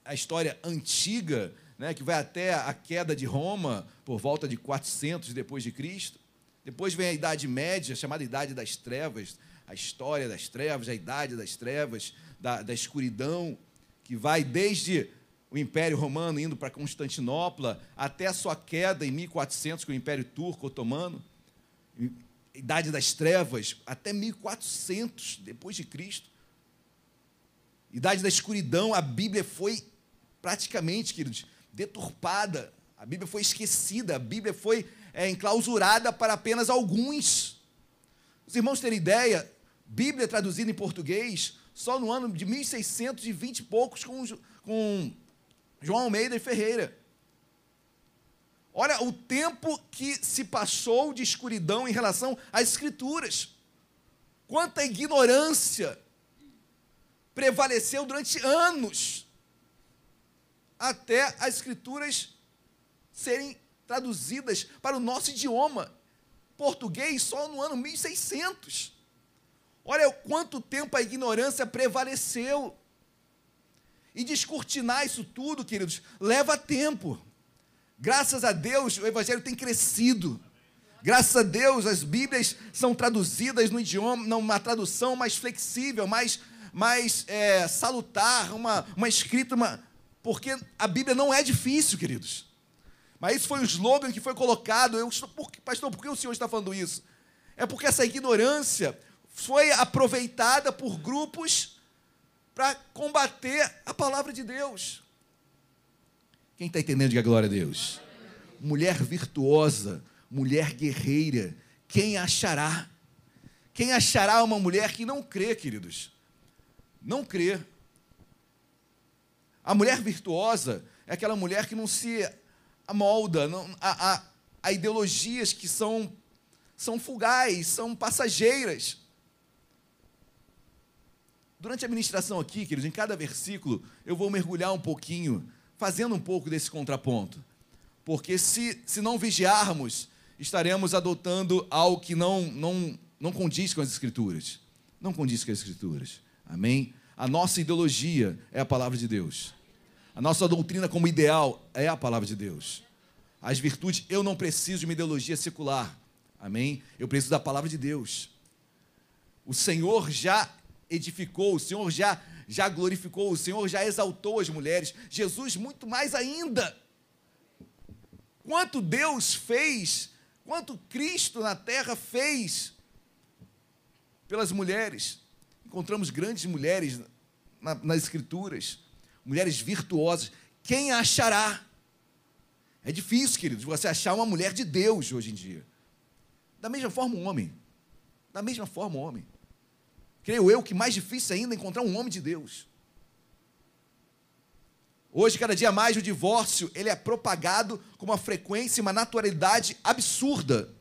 a história antiga, né, que vai até a queda de Roma por volta de 400 depois de Cristo. Depois vem a Idade Média, chamada Idade das Trevas, a história das trevas, a Idade das Trevas, da, da escuridão, que vai desde o Império Romano indo para Constantinopla, até a sua queda em 1400 com o Império Turco Otomano, Idade das Trevas, até 1400 depois de Cristo. Idade da escuridão, a Bíblia foi praticamente, queridos, deturpada, a Bíblia foi esquecida, a Bíblia foi é, enclausurada para apenas alguns. Os irmãos terem ideia, Bíblia traduzida em português, só no ano de 1620 e poucos, com, com João Almeida e Ferreira. Olha o tempo que se passou de escuridão em relação às Escrituras. Quanta ignorância prevaleceu durante anos até as Escrituras serem traduzidas para o nosso idioma. Português só no ano 1600. Olha quanto tempo a ignorância prevaleceu. E descortinar isso tudo, queridos, leva tempo. Graças a Deus, o Evangelho tem crescido. Graças a Deus, as Bíblias são traduzidas no idioma, numa tradução mais flexível, mais, mais é, salutar, uma, uma escrita, uma, porque a Bíblia não é difícil, queridos. Mas isso foi o slogan que foi colocado. Eu, pastor, por que o senhor está falando isso? É porque essa ignorância foi aproveitada por grupos para combater a palavra de Deus. Quem está entendendo, diga glória a Deus. Mulher virtuosa, mulher guerreira, quem achará? Quem achará uma mulher que não crê, queridos? Não crê. A mulher virtuosa é aquela mulher que não se amolda a, a, a ideologias que são, são fugais, são passageiras. Durante a ministração aqui, queridos, em cada versículo, eu vou mergulhar um pouquinho, fazendo um pouco desse contraponto. Porque se, se não vigiarmos, estaremos adotando algo que não, não, não condiz com as Escrituras. Não condiz com as Escrituras. Amém? A nossa ideologia é a palavra de Deus. A nossa doutrina como ideal é a palavra de Deus. As virtudes, eu não preciso de uma ideologia secular. Amém? Eu preciso da palavra de Deus. O Senhor já edificou, o Senhor já, já glorificou, o Senhor já exaltou as mulheres. Jesus, muito mais ainda. Quanto Deus fez, quanto Cristo na terra fez pelas mulheres. Encontramos grandes mulheres na, nas Escrituras, mulheres virtuosas. Quem achará? É difícil, queridos, você achar uma mulher de Deus hoje em dia. Da mesma forma, um homem. Da mesma forma, um homem. Creio eu que mais difícil ainda é encontrar um homem de Deus. Hoje, cada dia mais, o divórcio ele é propagado com uma frequência e uma naturalidade absurda.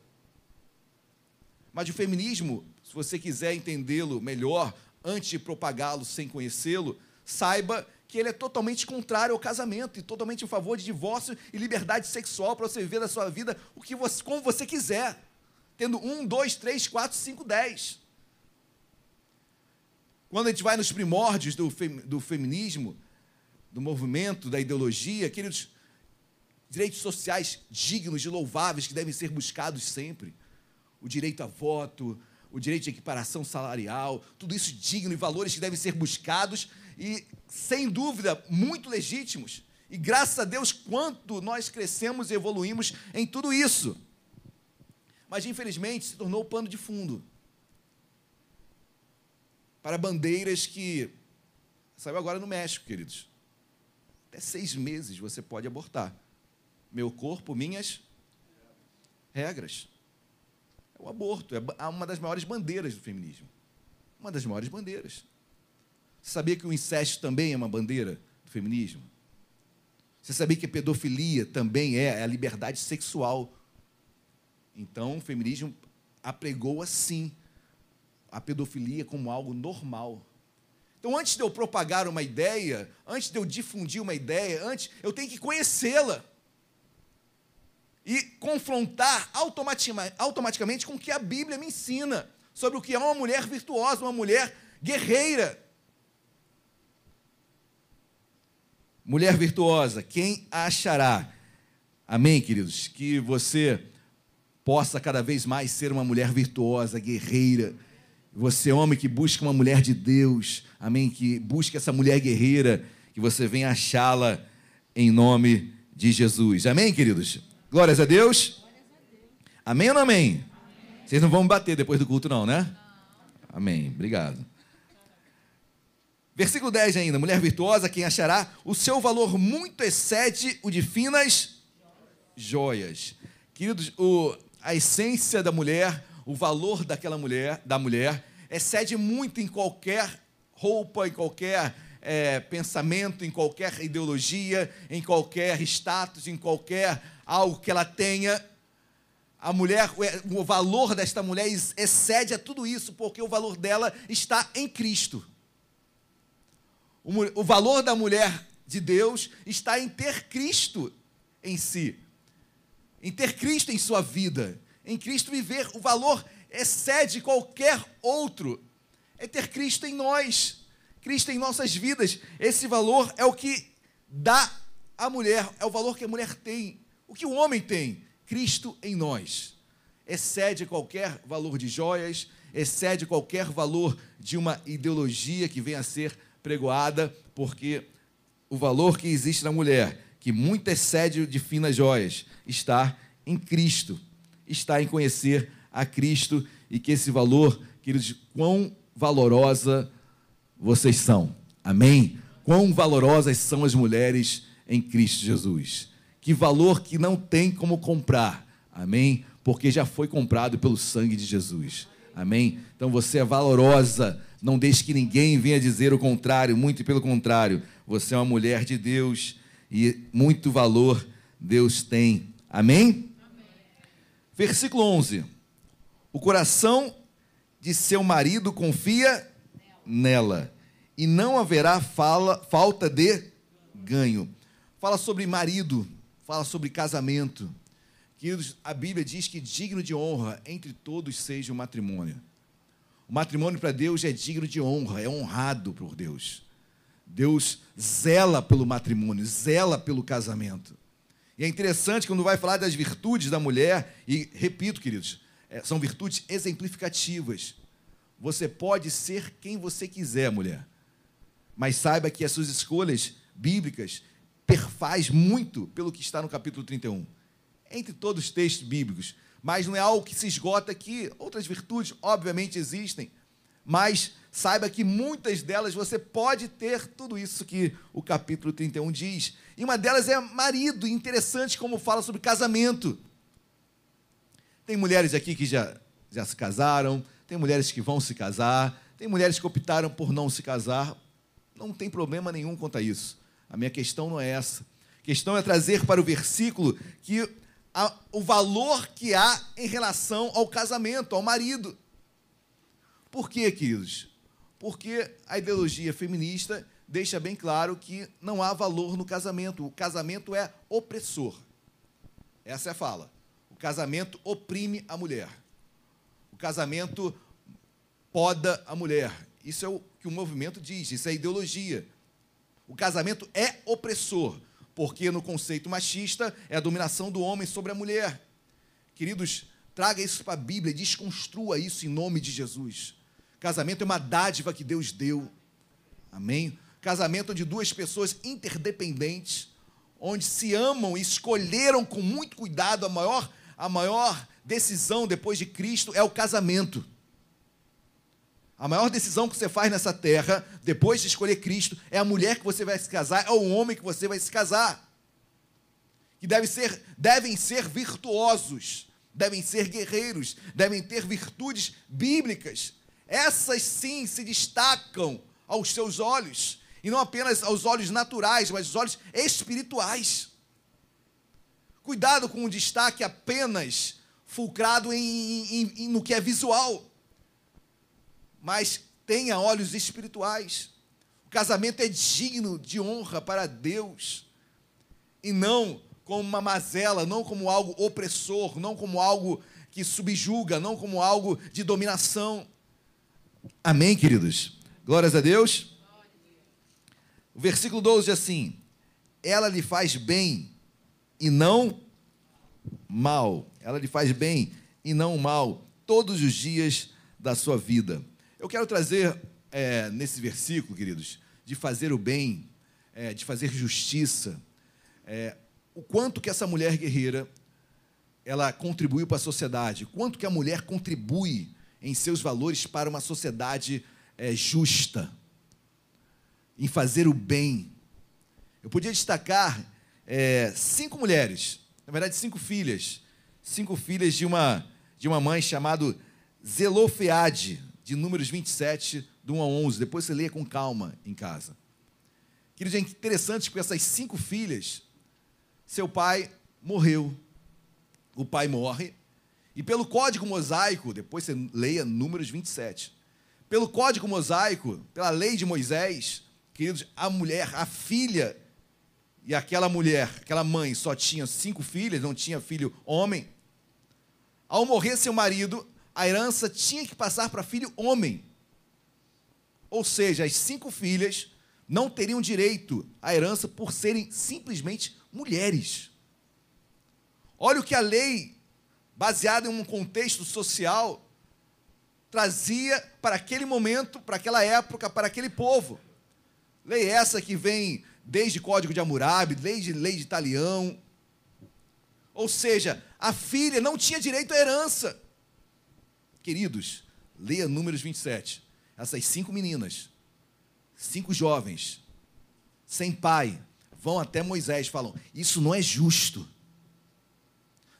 Mas o feminismo, se você quiser entendê-lo melhor, antes de propagá-lo sem conhecê-lo, saiba que ele é totalmente contrário ao casamento e totalmente em favor de divórcio e liberdade sexual para você viver da sua vida o que você, como você quiser, tendo um, dois, três, quatro, cinco, dez. Quando a gente vai nos primórdios do, fem, do feminismo, do movimento, da ideologia, aqueles direitos sociais dignos e louváveis que devem ser buscados sempre, o direito a voto, o direito de equiparação salarial, tudo isso digno e valores que devem ser buscados e, sem dúvida, muito legítimos. E graças a Deus, quanto nós crescemos e evoluímos em tudo isso. Mas, infelizmente, se tornou pano de fundo para bandeiras que. Saiu agora no México, queridos. Até seis meses você pode abortar. Meu corpo, minhas regras. É o aborto. É uma das maiores bandeiras do feminismo. Uma das maiores bandeiras. Você sabia que o incesto também é uma bandeira do feminismo? Você sabia que a pedofilia também é, é a liberdade sexual? Então, o feminismo apregou assim a pedofilia como algo normal. Então, antes de eu propagar uma ideia, antes de eu difundir uma ideia, antes eu tenho que conhecê-la e confrontar automaticamente com o que a Bíblia me ensina sobre o que é uma mulher virtuosa, uma mulher guerreira. Mulher virtuosa, quem achará? Amém, queridos? Que você possa cada vez mais ser uma mulher virtuosa, guerreira. Você, homem que busca uma mulher de Deus, amém? Que busca essa mulher guerreira, que você venha achá-la em nome de Jesus. Amém, queridos? Glórias a Deus. Amém ou não amém? Vocês não vão me bater depois do culto, não, né? Amém. Obrigado. Versículo 10 ainda. Mulher virtuosa, quem achará? O seu valor muito excede o de finas joias. Queridos, o, a essência da mulher, o valor daquela mulher, da mulher, excede muito em qualquer roupa, em qualquer é, pensamento, em qualquer ideologia, em qualquer status, em qualquer algo que ela tenha. A mulher, o valor desta mulher excede a tudo isso, porque o valor dela está em Cristo. O, o valor da mulher de Deus está em ter Cristo em si, em ter Cristo em sua vida, em Cristo viver. O valor excede qualquer outro. É ter Cristo em nós, Cristo em nossas vidas. Esse valor é o que dá a mulher, é o valor que a mulher tem o que o homem tem? Cristo em nós. Excede qualquer valor de joias, excede qualquer valor de uma ideologia que venha a ser pregoada, porque o valor que existe na mulher, que muito excede de finas joias, está em Cristo, está em conhecer a Cristo e que esse valor, queridos, quão valorosa vocês são. Amém? Quão valorosas são as mulheres em Cristo Jesus que valor que não tem como comprar. Amém? Porque já foi comprado pelo sangue de Jesus. Amém? Então você é valorosa. Não deixe que ninguém venha dizer o contrário, muito pelo contrário. Você é uma mulher de Deus e muito valor Deus tem. Amém? Amém. Versículo 11. O coração de seu marido confia nela, e não haverá fala, falta de ganho. Fala sobre marido fala sobre casamento. Queridos, a Bíblia diz que digno de honra entre todos seja o matrimônio. O matrimônio para Deus é digno de honra, é honrado por Deus. Deus zela pelo matrimônio, zela pelo casamento. E é interessante quando vai falar das virtudes da mulher, e repito, queridos, é, são virtudes exemplificativas. você pode ser quem você quiser, mulher. Mas saiba que as suas escolhas bíblicas perfaz muito pelo que está no capítulo 31. Entre todos os textos bíblicos. Mas não é algo que se esgota aqui. Outras virtudes, obviamente, existem. Mas saiba que muitas delas você pode ter tudo isso que o capítulo 31 diz. E uma delas é marido, interessante como fala sobre casamento. Tem mulheres aqui que já, já se casaram, tem mulheres que vão se casar, tem mulheres que optaram por não se casar. Não tem problema nenhum quanto a isso. A minha questão não é essa. A questão é trazer para o versículo que o valor que há em relação ao casamento, ao marido. Por quê, queridos? Porque a ideologia feminista deixa bem claro que não há valor no casamento. O casamento é opressor. Essa é a fala. O casamento oprime a mulher. O casamento poda a mulher. Isso é o que o movimento diz, isso é ideologia. O casamento é opressor, porque no conceito machista é a dominação do homem sobre a mulher. Queridos, traga isso para a Bíblia, desconstrua isso em nome de Jesus. Casamento é uma dádiva que Deus deu. Amém? Casamento onde duas pessoas interdependentes, onde se amam e escolheram com muito cuidado a maior, a maior decisão depois de Cristo é o casamento. A maior decisão que você faz nessa terra, depois de escolher Cristo, é a mulher que você vai se casar, é o homem que você vai se casar. Que deve ser, devem ser virtuosos, devem ser guerreiros, devem ter virtudes bíblicas. Essas sim se destacam aos seus olhos, e não apenas aos olhos naturais, mas aos olhos espirituais. Cuidado com o destaque apenas fulcrado em, em, em, no que é visual mas tenha olhos espirituais. O casamento é digno de honra para Deus e não como uma mazela, não como algo opressor, não como algo que subjuga, não como algo de dominação. Amém, queridos? Glórias a Deus. O versículo 12 diz assim: Ela lhe faz bem e não mal. Ela lhe faz bem e não mal todos os dias da sua vida. Eu quero trazer é, nesse versículo, queridos, de fazer o bem, é, de fazer justiça, é, o quanto que essa mulher guerreira ela contribuiu para a sociedade, quanto que a mulher contribui em seus valores para uma sociedade é, justa, em fazer o bem. Eu podia destacar é, cinco mulheres, na verdade cinco filhas, cinco filhas de uma de uma mãe chamada Zelofeade, de Números 27, do 1 a 11. Depois você lê com calma em casa. Queridos, é interessante porque essas cinco filhas, seu pai morreu. O pai morre. E pelo código mosaico, depois você leia Números 27. Pelo código mosaico, pela lei de Moisés, queridos, a mulher, a filha, e aquela mulher, aquela mãe só tinha cinco filhas, não tinha filho homem. Ao morrer seu marido, a herança tinha que passar para filho homem. Ou seja, as cinco filhas não teriam direito à herança por serem simplesmente mulheres. Olha o que a lei, baseada em um contexto social, trazia para aquele momento, para aquela época, para aquele povo. Lei essa que vem desde Código de Hammurabi, desde lei de Italião. Ou seja, a filha não tinha direito à herança. Queridos, leia Números 27. Essas cinco meninas, cinco jovens, sem pai, vão até Moisés e falam: Isso não é justo.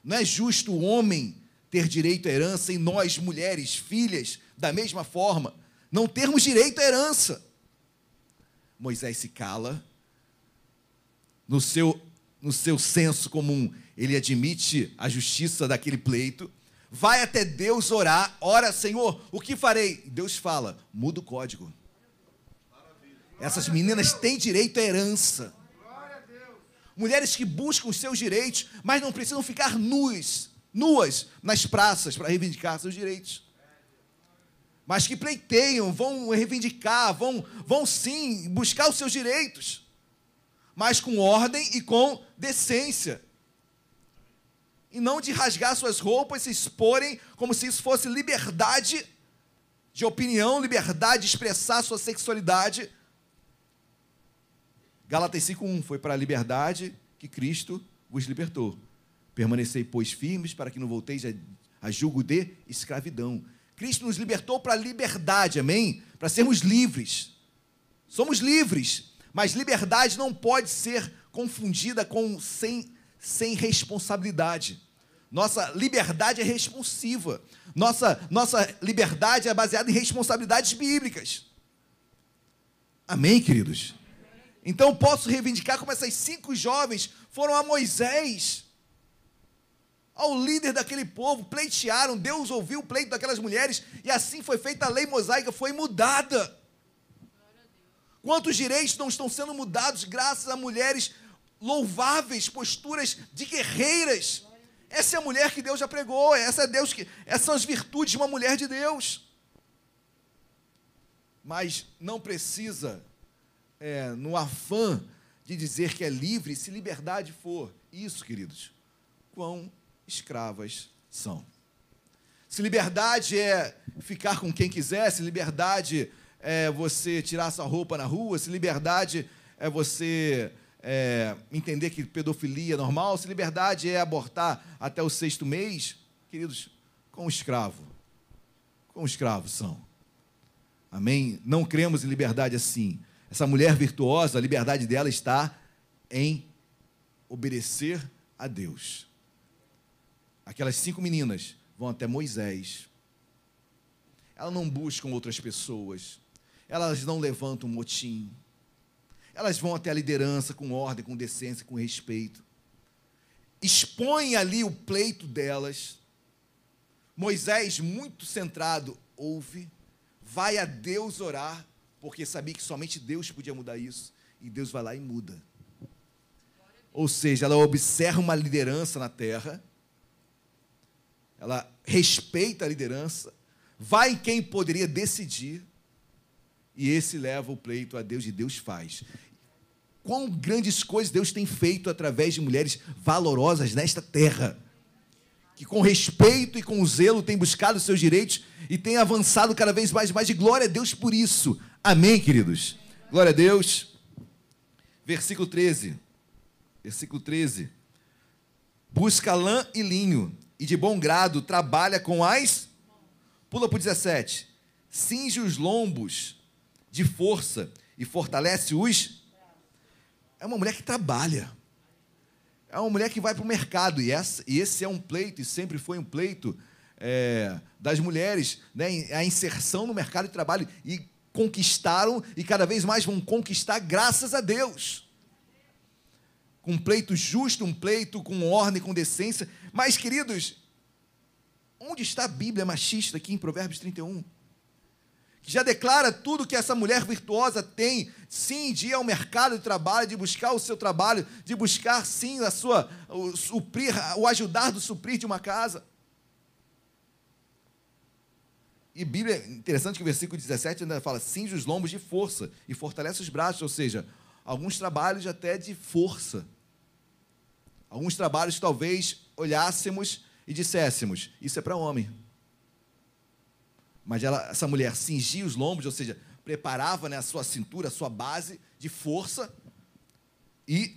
Não é justo o homem ter direito à herança e nós, mulheres, filhas, da mesma forma, não termos direito à herança. Moisés se cala, no seu, no seu senso comum, ele admite a justiça daquele pleito vai até Deus orar, ora, Senhor, o que farei? Deus fala, muda o código. Essas meninas têm direito à herança. Mulheres que buscam os seus direitos, mas não precisam ficar nuas, nuas nas praças para reivindicar seus direitos. Mas que pleiteiam, vão reivindicar, vão, vão sim buscar os seus direitos, mas com ordem e com decência e não de rasgar suas roupas, se exporem como se isso fosse liberdade de opinião, liberdade de expressar sua sexualidade. Gálatas 5:1 foi para a liberdade que Cristo vos libertou. Permanecei, pois, firmes para que não volteis a, a julgo de escravidão. Cristo nos libertou para a liberdade, amém? Para sermos livres. Somos livres, mas liberdade não pode ser confundida com sem, sem responsabilidade. Nossa liberdade é responsiva. Nossa, nossa liberdade é baseada em responsabilidades bíblicas. Amém, queridos? Então posso reivindicar como essas cinco jovens foram a Moisés, ao líder daquele povo, pleitearam, Deus ouviu o pleito daquelas mulheres, e assim foi feita a lei mosaica, foi mudada. Quantos direitos não estão sendo mudados graças a mulheres louváveis, posturas de guerreiras? Essa é a mulher que Deus já pregou, essa é Deus que, essas são as virtudes de uma mulher de Deus. Mas não precisa, é, no afã de dizer que é livre, se liberdade for. Isso, queridos, quão escravas são. Se liberdade é ficar com quem quiser, se liberdade é você tirar sua roupa na rua, se liberdade é você é, entender que pedofilia é normal, se liberdade é abortar até o sexto mês, queridos, com escravo. Com escravos são. Amém? Não cremos em liberdade assim. Essa mulher virtuosa, a liberdade dela está em obedecer a Deus. Aquelas cinco meninas vão até Moisés. Elas não buscam outras pessoas. Elas não levantam motim. Elas vão até a liderança com ordem, com decência, com respeito. Expõem ali o pleito delas. Moisés, muito centrado, ouve, vai a Deus orar, porque sabia que somente Deus podia mudar isso. E Deus vai lá e muda. Ou seja, ela observa uma liderança na terra, ela respeita a liderança, vai em quem poderia decidir, e esse leva o pleito a Deus e Deus faz. Quão grandes coisas Deus tem feito através de mulheres valorosas nesta terra, que com respeito e com zelo têm buscado seus direitos e têm avançado cada vez mais, mais de glória a Deus por isso. Amém, queridos? Glória a Deus. Versículo 13. Versículo 13. Busca lã e linho, e de bom grado trabalha com as. Pula para o 17. Cinge os lombos de força e fortalece os é uma mulher que trabalha. É uma mulher que vai para o mercado. E, essa, e esse é um pleito, e sempre foi um pleito é, das mulheres, né, a inserção no mercado de trabalho. E conquistaram, e cada vez mais vão conquistar, graças a Deus. Com um pleito justo, um pleito com ordem, com decência. Mas, queridos, onde está a Bíblia machista aqui em Provérbios 31? Já declara tudo que essa mulher virtuosa tem, sim, de ir ao mercado de trabalho, de buscar o seu trabalho, de buscar, sim, a sua, o, suprir, o ajudar do suprir de uma casa. E Bíblia, interessante que o versículo 17 ainda fala, cinge os lombos de força e fortalece os braços, ou seja, alguns trabalhos até de força. Alguns trabalhos talvez olhássemos e disséssemos, isso é para homem. Mas ela, essa mulher cingia os lombos, ou seja, preparava né, a sua cintura, a sua base de força e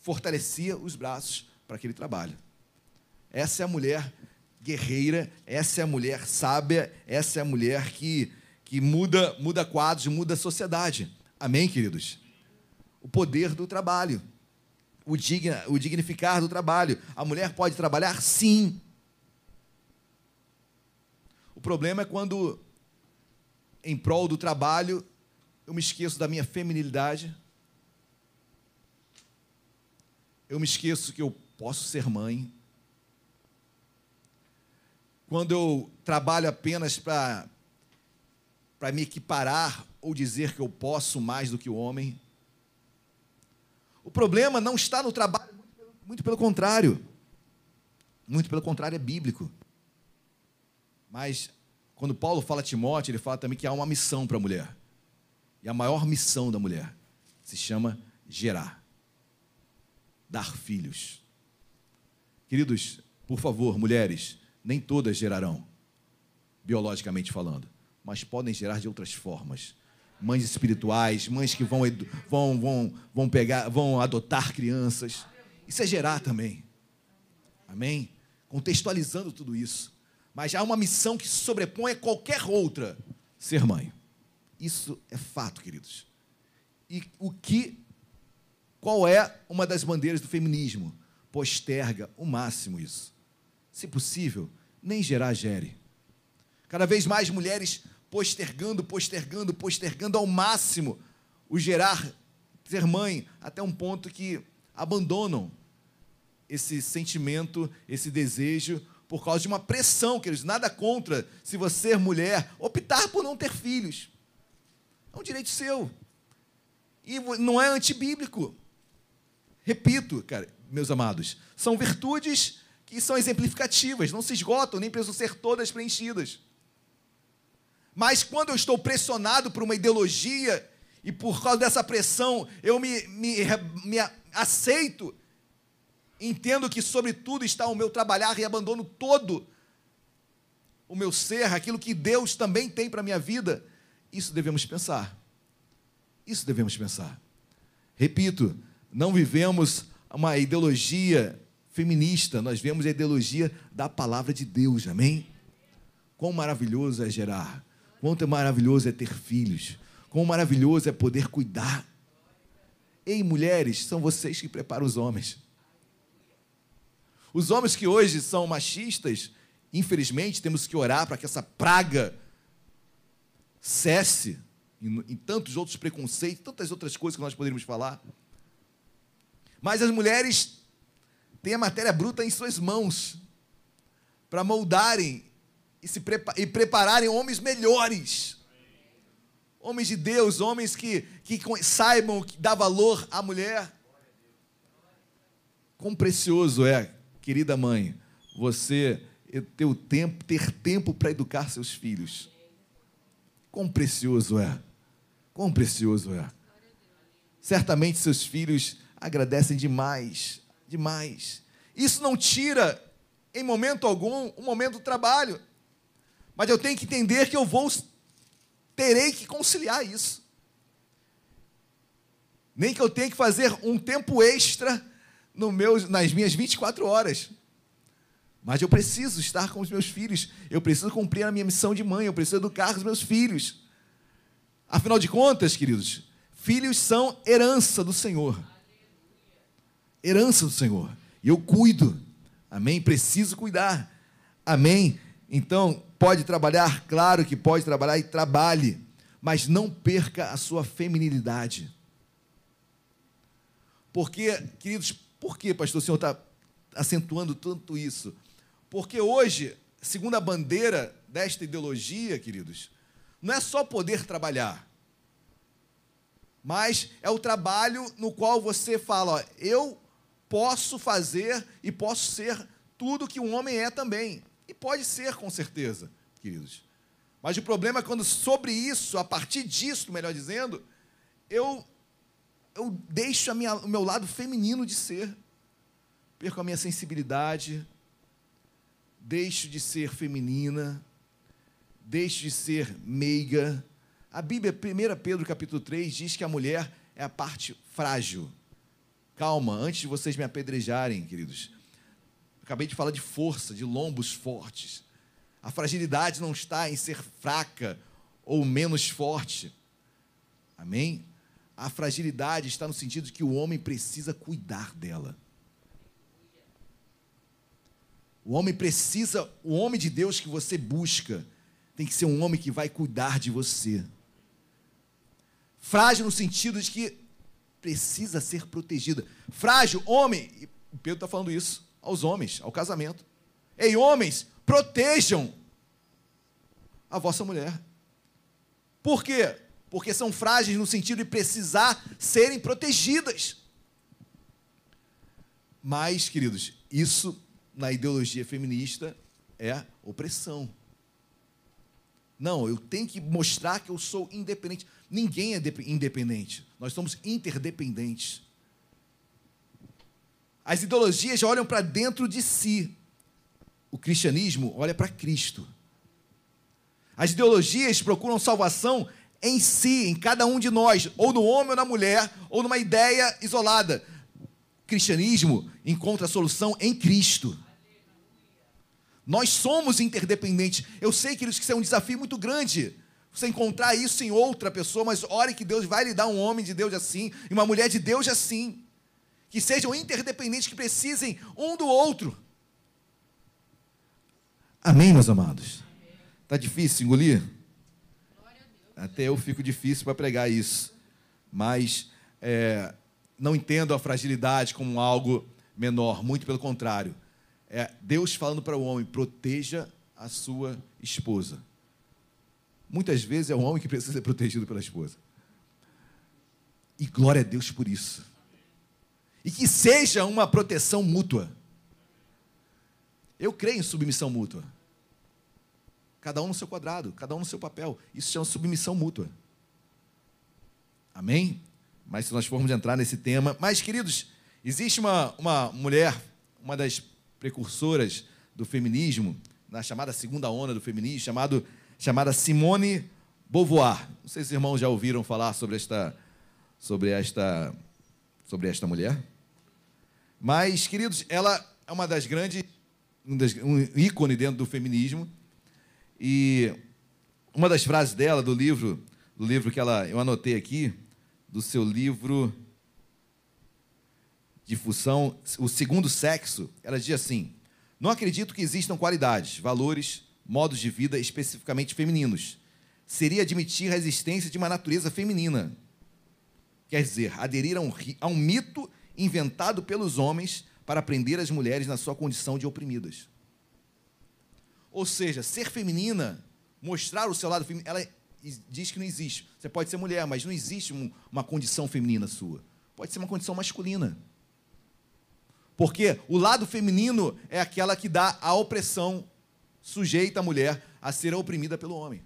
fortalecia os braços para aquele trabalho. Essa é a mulher guerreira, essa é a mulher sábia, essa é a mulher que, que muda, muda quadros, muda a sociedade. Amém, queridos? O poder do trabalho, o, digna, o dignificar do trabalho. A mulher pode trabalhar? Sim. O problema é quando, em prol do trabalho, eu me esqueço da minha feminilidade. Eu me esqueço que eu posso ser mãe. Quando eu trabalho apenas para para me equiparar ou dizer que eu posso mais do que o homem. O problema não está no trabalho, muito pelo, muito pelo contrário. Muito pelo contrário, é bíblico. Mas quando Paulo fala a Timóteo, ele fala também que há uma missão para a mulher. E a maior missão da mulher se chama gerar, dar filhos. Queridos, por favor, mulheres, nem todas gerarão, biologicamente falando, mas podem gerar de outras formas. Mães espirituais, mães que vão, vão, vão, vão pegar, vão adotar crianças. Isso é gerar também. Amém? Contextualizando tudo isso. Mas há uma missão que se sobrepõe a qualquer outra: ser mãe. Isso é fato, queridos. E o que qual é uma das bandeiras do feminismo? Posterga o máximo isso. Se possível, nem gerar gere. Cada vez mais mulheres postergando, postergando, postergando ao máximo o gerar, ser mãe, até um ponto que abandonam esse sentimento, esse desejo, por causa de uma pressão, que eles nada contra se você, mulher, optar por não ter filhos. É um direito seu. E não é antibíblico. Repito, cara, meus amados, são virtudes que são exemplificativas, não se esgotam, nem precisam ser todas preenchidas. Mas quando eu estou pressionado por uma ideologia e por causa dessa pressão eu me, me, me aceito, entendo que sobre tudo está o meu trabalhar e abandono todo o meu ser, aquilo que Deus também tem para a minha vida, isso devemos pensar. Isso devemos pensar. Repito, não vivemos uma ideologia feminista, nós vemos a ideologia da palavra de Deus, amém? Quão maravilhoso é gerar, Quanto é maravilhoso é ter filhos. Quão maravilhoso é poder cuidar. Ei, mulheres, são vocês que preparam os homens. Os homens que hoje são machistas, infelizmente, temos que orar para que essa praga cesse em, tantos outros preconceitos, tantas outras coisas que nós poderíamos falar. Mas as mulheres têm a matéria bruta em suas mãos para moldarem e, se prepa e prepararem homens melhores. Homens de Deus, homens que, que saibam dar valor à mulher. Quão precioso é, querida mãe, você ter tempo, ter tempo para educar seus filhos. Quão precioso é. Quão precioso é. Certamente seus filhos agradecem demais, demais. Isso não tira, em momento algum, o momento do trabalho. Mas eu tenho que entender que eu vou terei que conciliar isso. Nem que eu tenha que fazer um tempo extra no meu, nas minhas 24 horas. Mas eu preciso estar com os meus filhos. Eu preciso cumprir a minha missão de mãe. Eu preciso educar os meus filhos. Afinal de contas, queridos, filhos são herança do Senhor. Herança do Senhor. E eu cuido. Amém? Preciso cuidar. Amém? Então, pode trabalhar? Claro que pode trabalhar e trabalhe, mas não perca a sua feminilidade. Porque, queridos, por que, pastor, o senhor está acentuando tanto isso? Porque hoje, segundo a bandeira desta ideologia, queridos, não é só poder trabalhar, mas é o trabalho no qual você fala, ó, eu posso fazer e posso ser tudo que um homem é também. E pode ser, com certeza, queridos. Mas o problema é quando sobre isso, a partir disso, melhor dizendo, eu, eu deixo minha, o meu lado feminino de ser. Perco a minha sensibilidade, deixo de ser feminina, deixo de ser meiga. A Bíblia, 1 Pedro capítulo 3, diz que a mulher é a parte frágil. Calma, antes de vocês me apedrejarem, queridos. Acabei de falar de força, de lombos fortes. A fragilidade não está em ser fraca ou menos forte. Amém? A fragilidade está no sentido de que o homem precisa cuidar dela. O homem precisa, o homem de Deus que você busca, tem que ser um homem que vai cuidar de você. Frágil no sentido de que precisa ser protegida. Frágil, homem, e Pedro está falando isso aos homens, ao casamento. Ei, homens, protejam a vossa mulher. Por quê? Porque são frágeis no sentido de precisar serem protegidas. Mas, queridos, isso na ideologia feminista é opressão. Não, eu tenho que mostrar que eu sou independente. Ninguém é independente. Nós somos interdependentes. As ideologias olham para dentro de si. O cristianismo olha para Cristo. As ideologias procuram salvação em si, em cada um de nós, ou no homem ou na mulher, ou numa ideia isolada. O cristianismo encontra a solução em Cristo. Nós somos interdependentes. Eu sei, que isso é um desafio muito grande. Você encontrar isso em outra pessoa, mas ore que Deus vai lhe dar um homem de Deus assim, e uma mulher de Deus assim. Que sejam interdependentes, que precisem um do outro. Amém, meus amados? Está difícil engolir? Até eu fico difícil para pregar isso. Mas é, não entendo a fragilidade como algo menor, muito pelo contrário. É Deus falando para o homem: proteja a sua esposa. Muitas vezes é o homem que precisa ser protegido pela esposa. E glória a Deus por isso. E que seja uma proteção mútua. Eu creio em submissão mútua. Cada um no seu quadrado, cada um no seu papel. Isso chama submissão mútua. Amém? Mas se nós formos entrar nesse tema. Mas, queridos, existe uma, uma mulher, uma das precursoras do feminismo, na chamada segunda onda do feminismo, chamado, chamada Simone Beauvoir. Não sei se os irmãos já ouviram falar sobre esta, sobre esta, sobre esta mulher. Mas, queridos, ela é uma das grandes, um, das, um ícone dentro do feminismo. E uma das frases dela do livro, do livro que ela eu anotei aqui, do seu livro Difusão, o segundo sexo, ela diz assim: Não acredito que existam qualidades, valores, modos de vida especificamente femininos. Seria admitir a existência de uma natureza feminina. Quer dizer, aderir a um, a um mito inventado pelos homens para prender as mulheres na sua condição de oprimidas. Ou seja, ser feminina, mostrar o seu lado feminino, ela diz que não existe. Você pode ser mulher, mas não existe uma condição feminina sua. Pode ser uma condição masculina. Porque o lado feminino é aquela que dá a opressão, sujeita a mulher a ser oprimida pelo homem.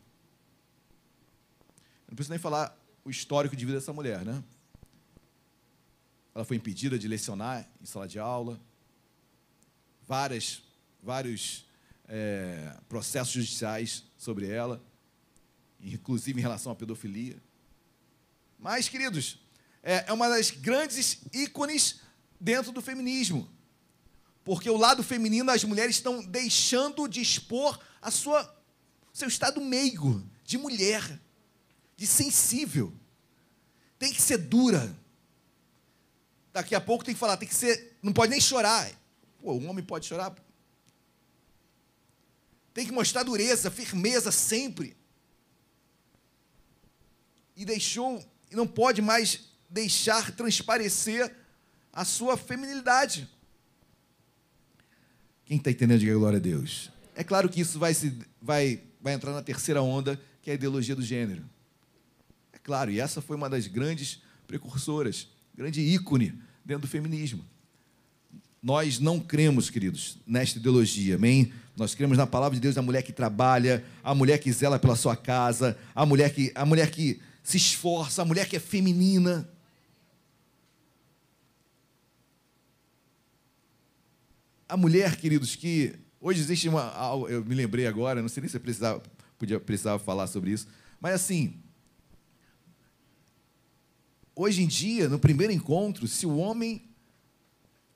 Não preciso nem falar o histórico de vida dessa mulher, né? Ela foi impedida de lecionar em sala de aula. Várias, vários é, processos judiciais sobre ela, inclusive em relação à pedofilia. Mas, queridos, é, é uma das grandes ícones dentro do feminismo. Porque o lado feminino, as mulheres estão deixando de expor a sua seu estado meigo, de mulher, de sensível. Tem que ser dura. Daqui a pouco tem que falar, tem que ser, não pode nem chorar. Pô, um homem pode chorar? Tem que mostrar dureza, firmeza sempre. E deixou, não pode mais deixar transparecer a sua feminilidade. Quem está entendendo, diga glória a Deus. É claro que isso vai, se, vai, vai entrar na terceira onda, que é a ideologia do gênero. É claro, e essa foi uma das grandes precursoras, grande ícone dentro do feminismo. Nós não cremos, queridos, nesta ideologia, amém? Nós cremos na palavra de Deus, a mulher que trabalha, a mulher que zela pela sua casa, a mulher que, a mulher que se esforça, a mulher que é feminina. A mulher, queridos, que hoje existe uma, eu me lembrei agora, não sei nem se eu precisava, podia precisava falar sobre isso, mas assim, hoje em dia, no primeiro encontro, se o homem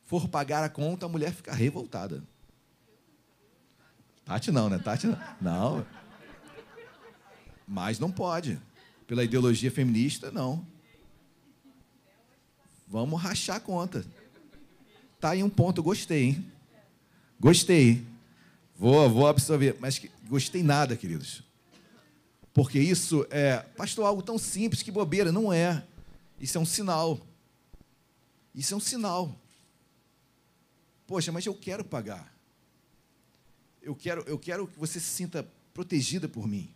for pagar a conta, a mulher fica revoltada. Tati não, né? Tati não. não. Mas não pode. Pela ideologia feminista, não. Vamos rachar a conta. Tá aí um ponto, gostei, hein? Gostei. Vou, vou absorver. Mas que, gostei nada, queridos. Porque isso é, pastor, algo tão simples, que bobeira. Não é. Isso é um sinal. Isso é um sinal. Poxa, mas eu quero pagar. Eu quero, eu quero que você se sinta protegida por mim.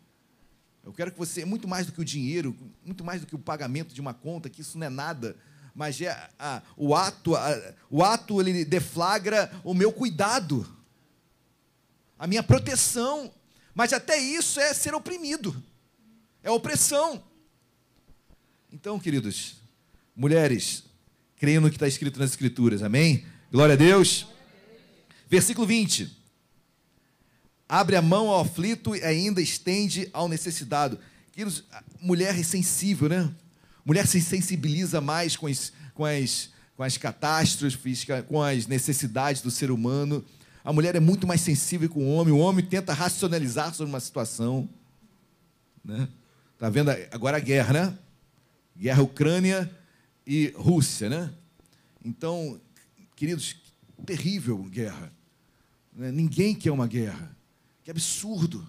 Eu quero que você, muito mais do que o dinheiro, muito mais do que o pagamento de uma conta, que isso não é nada, mas é o ato, o ato ele deflagra o meu cuidado, a minha proteção. Mas até isso é ser oprimido, é opressão. Então, queridos, mulheres, creio no que está escrito nas Escrituras, amém? Glória a Deus. Versículo 20. abre a mão ao aflito e ainda estende ao necessitado. Mulher é sensível, né? Mulher se sensibiliza mais com as, com as, com as catástrofes, com as necessidades do ser humano. A mulher é muito mais sensível que o homem. O homem tenta racionalizar sobre uma situação. Né? Tá vendo agora a guerra, né? Guerra Ucrânia e Rússia, né? Então, queridos, terrível guerra. Né? Ninguém quer uma guerra. Que absurdo.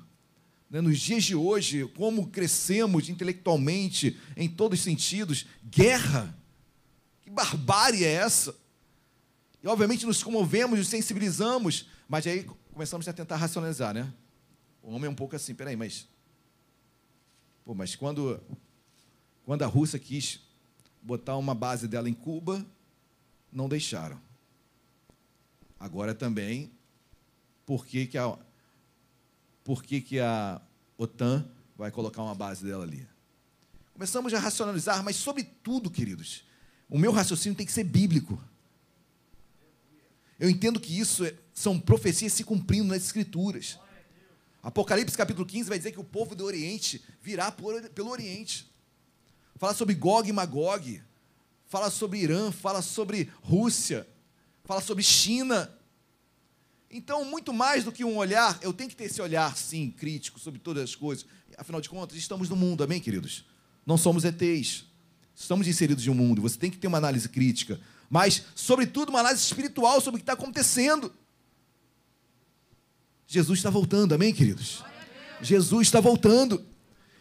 Né? Nos dias de hoje, como crescemos intelectualmente, em todos os sentidos, guerra. Que barbárie é essa? E obviamente nos comovemos, nos sensibilizamos, mas aí começamos a tentar racionalizar, né? O homem é um pouco assim, peraí, mas. Pô, mas quando, quando a Rússia quis botar uma base dela em Cuba, não deixaram. Agora também, por que, que a, por que, que a OTAN vai colocar uma base dela ali? Começamos a racionalizar, mas, sobretudo, queridos, o meu raciocínio tem que ser bíblico. Eu entendo que isso é, são profecias se cumprindo nas Escrituras. Apocalipse capítulo 15 vai dizer que o povo do Oriente virá por, pelo Oriente. Fala sobre Gog e Magog. Fala sobre Irã, fala sobre Rússia, fala sobre China. Então, muito mais do que um olhar, eu tenho que ter esse olhar, sim, crítico sobre todas as coisas. Afinal de contas, estamos no mundo, amém, queridos? Não somos ETs. Estamos inseridos em um mundo. Você tem que ter uma análise crítica mas, sobretudo, uma análise espiritual sobre o que está acontecendo. Jesus está voltando, amém, queridos? Jesus está voltando.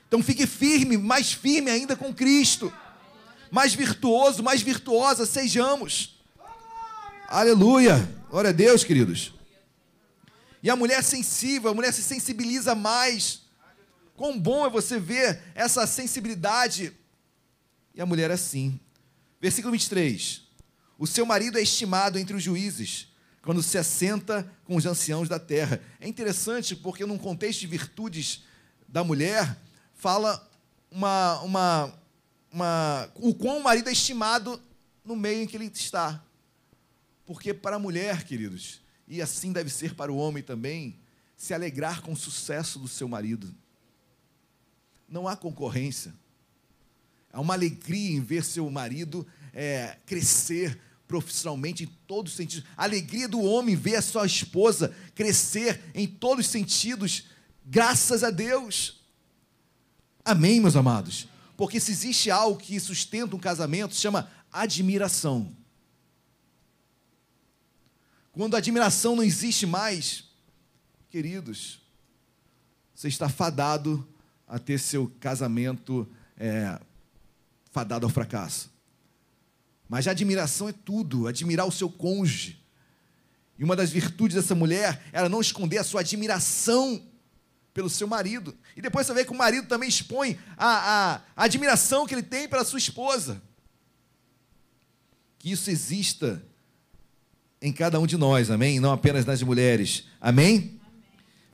Então fique firme, mais firme ainda com Cristo. Mais virtuoso, mais virtuosa sejamos. Aleluia. Glória a Deus, queridos. E a mulher sensível, a mulher se sensibiliza mais. Quão bom é você ver essa sensibilidade. E a mulher assim. Versículo 23. O seu marido é estimado entre os juízes, quando se assenta com os anciãos da terra. É interessante porque, num contexto de virtudes da mulher, fala uma, uma, uma, o quão o marido é estimado no meio em que ele está. Porque para a mulher, queridos, e assim deve ser para o homem também, se alegrar com o sucesso do seu marido. Não há concorrência. Há uma alegria em ver seu marido é, crescer, profissionalmente, em todos os sentidos. A alegria do homem ver a sua esposa crescer em todos os sentidos, graças a Deus. Amém, meus amados? Porque se existe algo que sustenta um casamento, chama admiração. Quando a admiração não existe mais, queridos, você está fadado a ter seu casamento é, fadado ao fracasso. Mas a admiração é tudo, admirar o seu cônjuge. E uma das virtudes dessa mulher era não esconder a sua admiração pelo seu marido. E depois você vê que o marido também expõe a, a, a admiração que ele tem pela sua esposa. Que isso exista em cada um de nós, amém? Não apenas nas mulheres, amém? amém?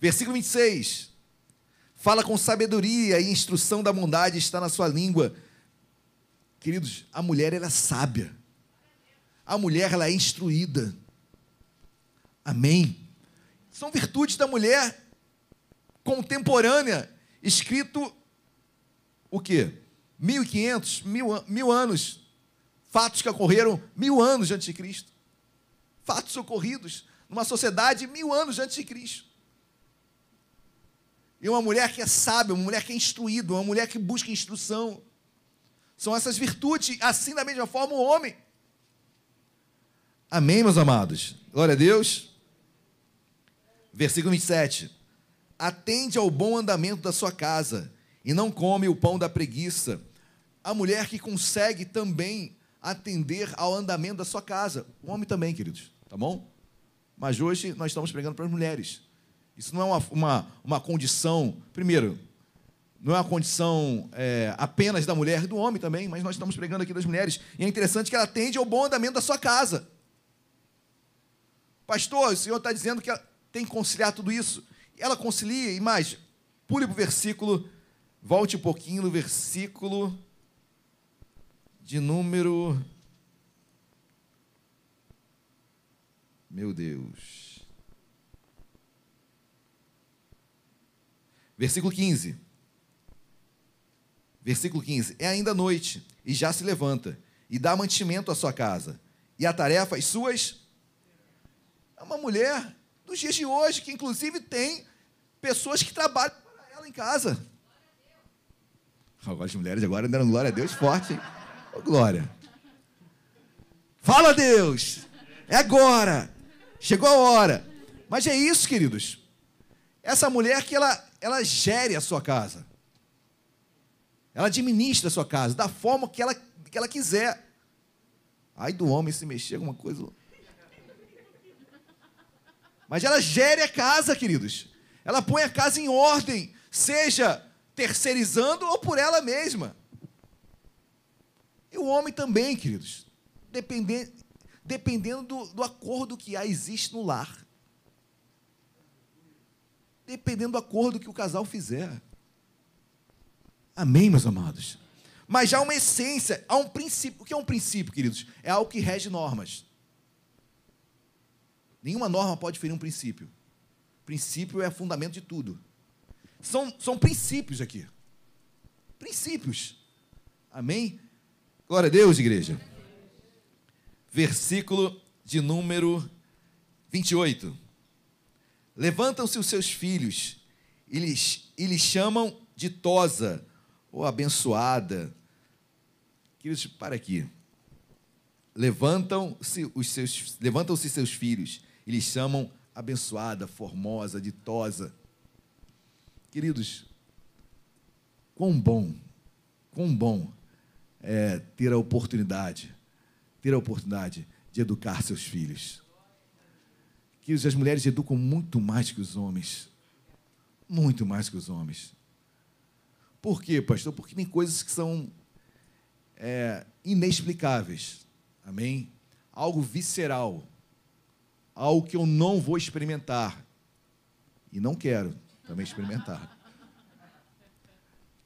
Versículo 26. Fala com sabedoria e instrução da bondade está na sua língua Queridos, a mulher ela é sábia. A mulher ela é instruída. Amém. São virtudes da mulher contemporânea, escrito o quê? 1500, mil, mil anos. Fatos que ocorreram mil anos antes de Cristo. Fatos ocorridos numa sociedade mil anos antes de Cristo. E uma mulher que é sábia, uma mulher que é instruída, uma mulher que busca instrução. São essas virtudes, assim da mesma forma o homem. Amém, meus amados? Glória a Deus. Versículo 27. Atende ao bom andamento da sua casa e não come o pão da preguiça. A mulher que consegue também atender ao andamento da sua casa. O homem também, queridos, tá bom? Mas hoje nós estamos pregando para as mulheres. Isso não é uma, uma, uma condição. Primeiro, não é uma condição é, apenas da mulher e do homem também, mas nós estamos pregando aqui das mulheres. E é interessante que ela atende ao bom andamento da sua casa. Pastor, o senhor está dizendo que tem que conciliar tudo isso. Ela concilia, e mais, pule para o versículo, volte um pouquinho no versículo de número. Meu Deus. Versículo 15. Versículo 15. É ainda noite, e já se levanta, e dá mantimento à sua casa, e a tarefa às suas. É uma mulher dos dias de hoje, que inclusive tem pessoas que trabalham para ela em casa. Agora as mulheres agora deram glória a Deus forte, hein? Ô, glória. Fala Deus! É agora! Chegou a hora. Mas é isso, queridos. Essa mulher que ela, ela gere a sua casa. Ela administra a sua casa da forma que ela, que ela quiser. Ai do homem se mexer alguma coisa. Mas ela gere a casa, queridos. Ela põe a casa em ordem, seja terceirizando ou por ela mesma. E o homem também, queridos. Dependendo, dependendo do, do acordo que há, existe no lar. Dependendo do acordo que o casal fizer. Amém, meus amados? Mas já há uma essência, há um princípio. O que é um princípio, queridos? É algo que rege normas. Nenhuma norma pode ferir um princípio. Princípio é fundamento de tudo. São, são princípios aqui. Princípios. Amém? Glória a Deus, igreja. Versículo de número 28. Levantam-se os seus filhos e lhes, e lhes chamam de tosa ou abençoada. Queridos, para aqui. Levantam-se os seus, levantam-se seus filhos e lhes chamam abençoada, formosa, ditosa. Queridos, quão bom, quão bom é ter a oportunidade, ter a oportunidade de educar seus filhos. Queridos, as mulheres educam muito mais que os homens. Muito mais que os homens. Por quê, pastor? Porque tem coisas que são é, inexplicáveis. Amém? Algo visceral. Algo que eu não vou experimentar. E não quero também experimentar.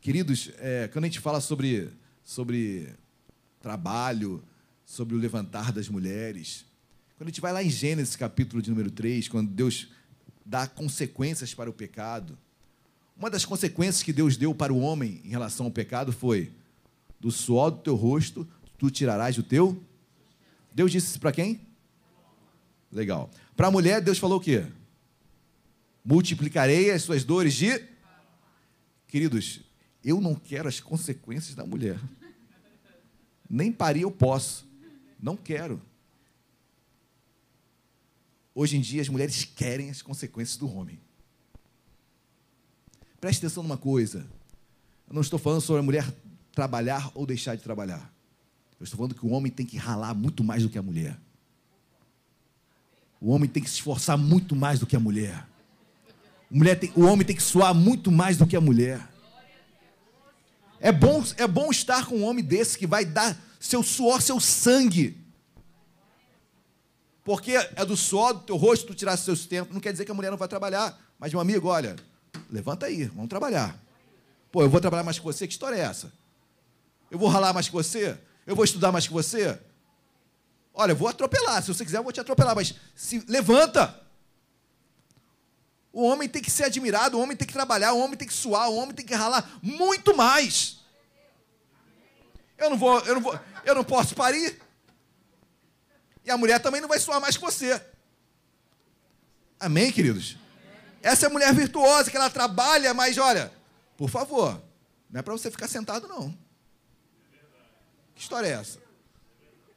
Queridos, é, quando a gente fala sobre, sobre trabalho, sobre o levantar das mulheres, quando a gente vai lá em Gênesis capítulo de número 3, quando Deus dá consequências para o pecado, uma das consequências que Deus deu para o homem em relação ao pecado foi: do suor do teu rosto tu tirarás o teu. Deus disse para quem? Legal. Para a mulher, Deus falou o quê? multiplicarei as suas dores de. Queridos, eu não quero as consequências da mulher. Nem parir eu posso. Não quero. Hoje em dia as mulheres querem as consequências do homem. Preste atenção numa coisa. Eu não estou falando sobre a mulher trabalhar ou deixar de trabalhar. Eu estou falando que o homem tem que ralar muito mais do que a mulher. O homem tem que se esforçar muito mais do que a mulher. Mulher tem, o homem tem que suar muito mais do que a mulher. É bom, é bom estar com um homem desse que vai dar seu suor, seu sangue. Porque é do suor do teu rosto tu tirar seus tempos. Não quer dizer que a mulher não vai trabalhar. Mas, meu amigo, olha, levanta aí, vamos trabalhar. Pô, eu vou trabalhar mais que você? Que história é essa? Eu vou ralar mais que você? Eu vou estudar mais que você? Olha, eu vou atropelar. Se você quiser, eu vou te atropelar. Mas se levanta. O homem tem que ser admirado, o homem tem que trabalhar, o homem tem que suar, o homem tem que ralar muito mais. Eu não vou, eu não vou, eu não posso parir. E a mulher também não vai suar mais que você. Amém, queridos? Essa é a mulher virtuosa que ela trabalha, mas olha, por favor, não é para você ficar sentado não. Que história é essa?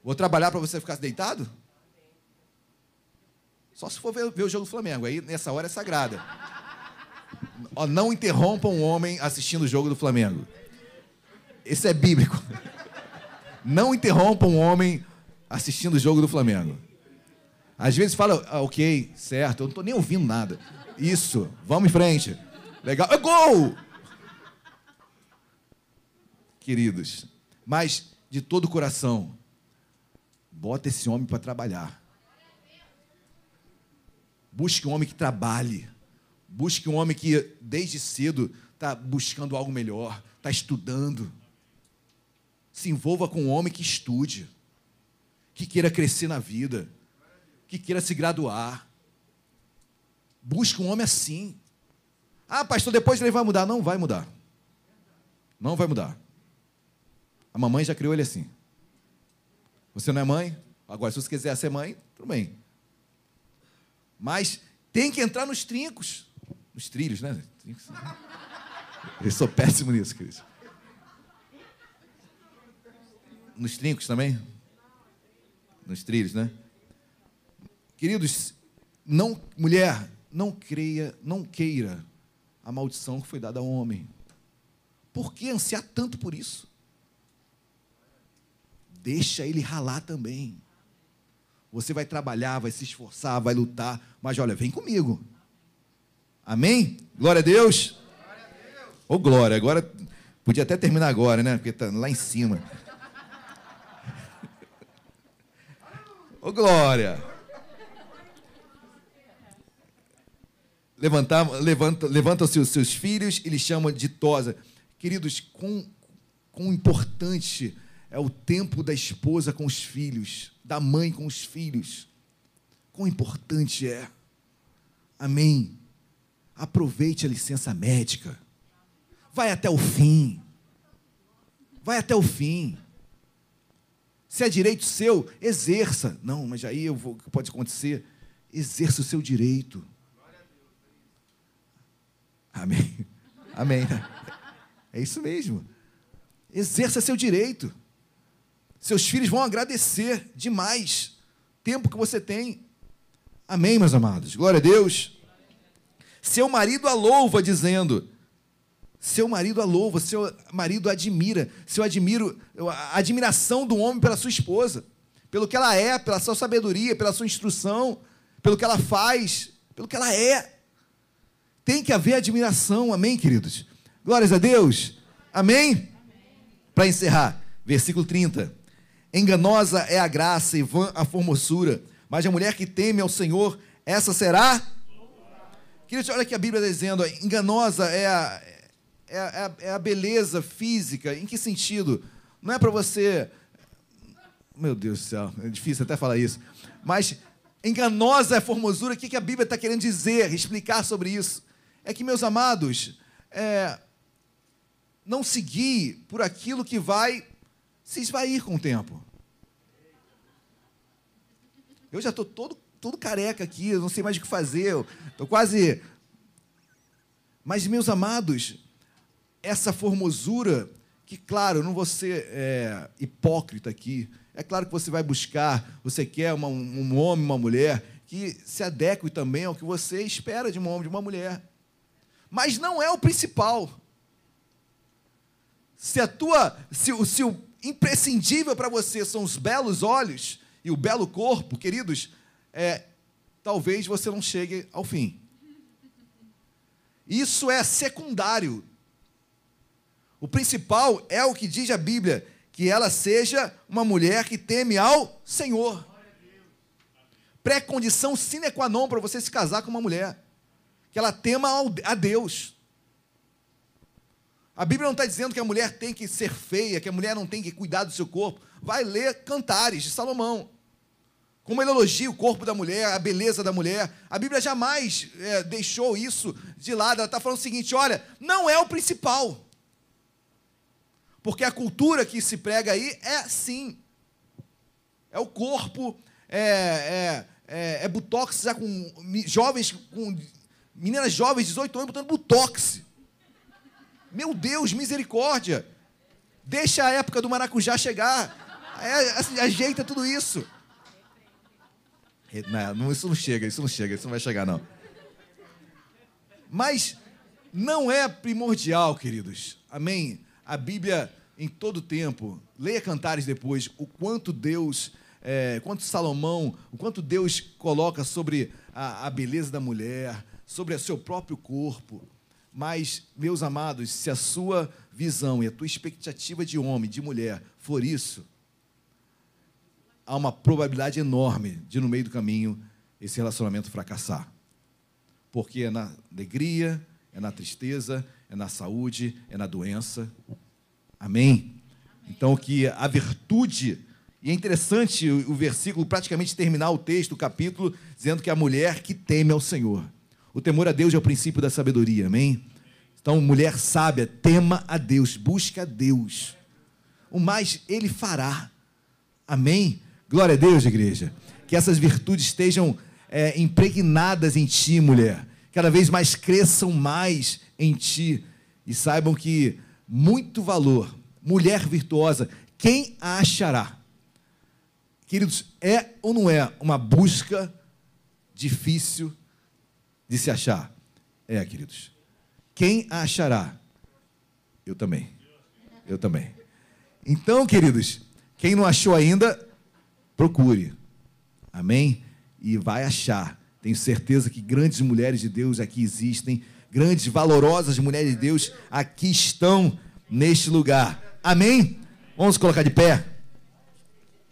Vou trabalhar para você ficar deitado? Só se for ver, ver, o jogo do Flamengo. Aí nessa hora é sagrada. Não interrompam um homem assistindo o jogo do Flamengo. Esse é bíblico. Não interrompam um homem assistindo o jogo do Flamengo. Às vezes fala, ah, ok, certo, eu não estou nem ouvindo nada. Isso, vamos em frente. Legal. É gol! Queridos, mas de todo o coração, bota esse homem para trabalhar. Busque um homem que trabalhe. Busque um homem que, desde cedo, está buscando algo melhor, está estudando. Se envolva com um homem que estude, que queira crescer na vida, que queira se graduar. Busque um homem assim. Ah, pastor, depois ele vai mudar. Não vai mudar. Não vai mudar. A mamãe já criou ele assim. Você não é mãe? Agora, se você quiser ser mãe, tudo bem. Mas tem que entrar nos trincos. Nos trilhos, né? Eu sou péssimo nisso, querido. Nos trincos também? Nos trilhos, né? Queridos, não, mulher, não creia, não queira a maldição que foi dada ao homem. Por que ansiar tanto por isso? Deixa ele ralar também. Você vai trabalhar, vai se esforçar, vai lutar, mas olha, vem comigo. Amém? Glória a Deus. Ô, oh, glória, agora podia até terminar agora, né? Porque está lá em cima. Ô, glória. Levantar, levanta, levantam-se os seus filhos e lhes chamam de tosa. Queridos, quão, quão importante é o tempo da esposa com os filhos, da mãe com os filhos. Quão importante é. Amém. Aproveite a licença médica. Vai até o fim. Vai até o fim. Se é direito seu, exerça. Não, mas aí eu vou, pode acontecer. Exerça o seu direito. Amém. Amém. É isso mesmo. Exerça seu direito. Seus filhos vão agradecer demais tempo que você tem. Amém, meus amados. Glória a Deus. Seu marido a louva, dizendo: Seu marido a louva, seu marido admira, seu admiro, a admiração do homem pela sua esposa, pelo que ela é, pela sua sabedoria, pela sua instrução, pelo que ela faz, pelo que ela é. Tem que haver admiração, amém, queridos? Glórias a Deus, amém? amém. Para encerrar, versículo 30. Enganosa é a graça e vã a formosura, mas a mulher que teme ao Senhor, essa será. Queridos, olha que a Bíblia está dizendo: enganosa é a, é, a, é a beleza física. Em que sentido? Não é para você. Meu Deus do céu, é difícil até falar isso. Mas enganosa é a formosura, o que a Bíblia está querendo dizer, explicar sobre isso? é que, meus amados, é, não seguir por aquilo que vai se esvair com o tempo. Eu já estou todo, todo careca aqui, eu não sei mais o que fazer, estou quase. Mas, meus amados, essa formosura, que, claro, não vou ser é, hipócrita aqui, é claro que você vai buscar, você quer uma, um homem, uma mulher, que se adeque também ao que você espera de um homem, de uma mulher mas não é o principal. Se a tua, se, se o imprescindível para você são os belos olhos e o belo corpo, queridos, é, talvez você não chegue ao fim. Isso é secundário. O principal é o que diz a Bíblia, que ela seja uma mulher que teme ao Senhor. Pré-condição sine qua non para você se casar com uma mulher que ela tema a Deus. A Bíblia não está dizendo que a mulher tem que ser feia, que a mulher não tem que cuidar do seu corpo. Vai ler Cantares de Salomão. Como ele elogia o corpo da mulher, a beleza da mulher. A Bíblia jamais é, deixou isso de lado. Ela está falando o seguinte: olha, não é o principal. Porque a cultura que se prega aí é assim. É o corpo, é, é, é, é botox já com jovens com Meninas jovens, 18 anos, botando botox. Meu Deus, misericórdia. Deixa a época do maracujá chegar. É, ajeita tudo isso. Não, isso não chega, isso não chega, isso não vai chegar, não. Mas não é primordial, queridos. Amém? A Bíblia, em todo tempo, leia Cantares depois, o quanto Deus, é, quanto Salomão, o quanto Deus coloca sobre a, a beleza da mulher, sobre o seu próprio corpo. Mas, meus amados, se a sua visão e a tua expectativa de homem, de mulher, for isso, há uma probabilidade enorme de, no meio do caminho, esse relacionamento fracassar. Porque é na alegria, é na tristeza, é na saúde, é na doença. Amém? Então, que a virtude, e é interessante o versículo praticamente terminar o texto, o capítulo, dizendo que a mulher que teme ao Senhor. O temor a Deus é o princípio da sabedoria, amém? Então, mulher sábia, tema a Deus, busca a Deus. O mais ele fará. Amém? Glória a Deus, igreja. Que essas virtudes estejam é, impregnadas em ti, mulher. Cada vez mais cresçam mais em ti. E saibam que muito valor, mulher virtuosa, quem a achará? Queridos, é ou não é uma busca difícil de se achar? É, queridos. Quem a achará? Eu também. Eu também. Então, queridos, quem não achou ainda, procure. Amém? E vai achar. Tenho certeza que grandes mulheres de Deus aqui existem, grandes, valorosas mulheres de Deus aqui estão neste lugar. Amém? Vamos colocar de pé.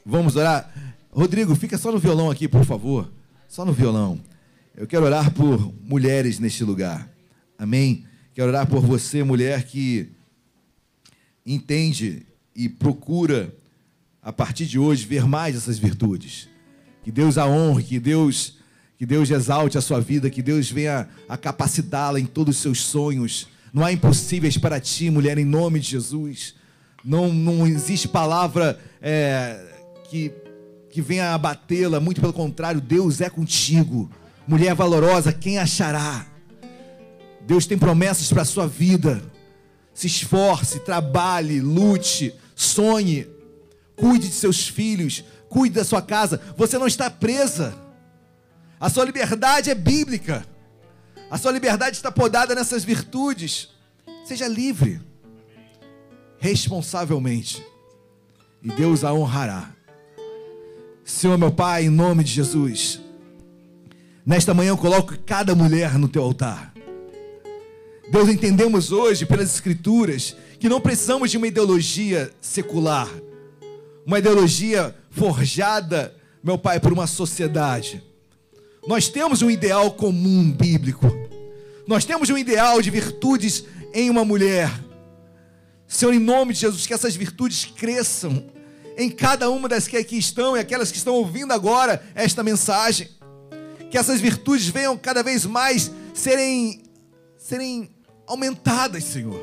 Vamos orar. Rodrigo, fica só no violão aqui, por favor. Só no violão. Eu quero orar por mulheres neste lugar. Amém? Quero orar por você, mulher que entende e procura, a partir de hoje, ver mais essas virtudes. Que Deus a honre, que Deus, que Deus exalte a sua vida, que Deus venha a capacitá-la em todos os seus sonhos. Não há impossíveis para ti, mulher, em nome de Jesus. Não, não existe palavra é, que, que venha abatê-la, muito pelo contrário, Deus é contigo. Mulher valorosa, quem achará? Deus tem promessas para a sua vida. Se esforce, trabalhe, lute, sonhe, cuide de seus filhos, cuide da sua casa. Você não está presa. A sua liberdade é bíblica. A sua liberdade está podada nessas virtudes. Seja livre, responsavelmente, e Deus a honrará. Senhor, meu Pai, em nome de Jesus, nesta manhã eu coloco cada mulher no teu altar. Deus, entendemos hoje pelas Escrituras que não precisamos de uma ideologia secular, uma ideologia forjada, meu Pai, por uma sociedade. Nós temos um ideal comum bíblico, nós temos um ideal de virtudes em uma mulher. Senhor, em nome de Jesus, que essas virtudes cresçam em cada uma das que aqui estão e aquelas que estão ouvindo agora esta mensagem. Que essas virtudes venham cada vez mais serem, serem aumentadas, Senhor.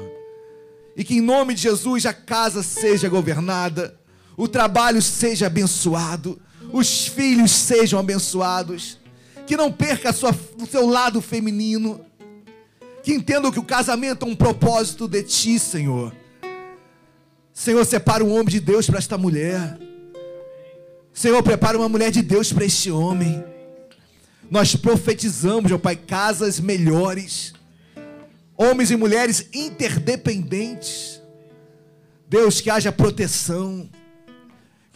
E que em nome de Jesus a casa seja governada, o trabalho seja abençoado, os filhos sejam abençoados, que não perca sua, o seu lado feminino, que entendam que o casamento é um propósito de Ti, Senhor. Senhor, separa um homem de Deus para esta mulher. Senhor, prepara uma mulher de Deus para este homem. Nós profetizamos, meu Pai, casas melhores homens e mulheres interdependentes. Deus, que haja proteção,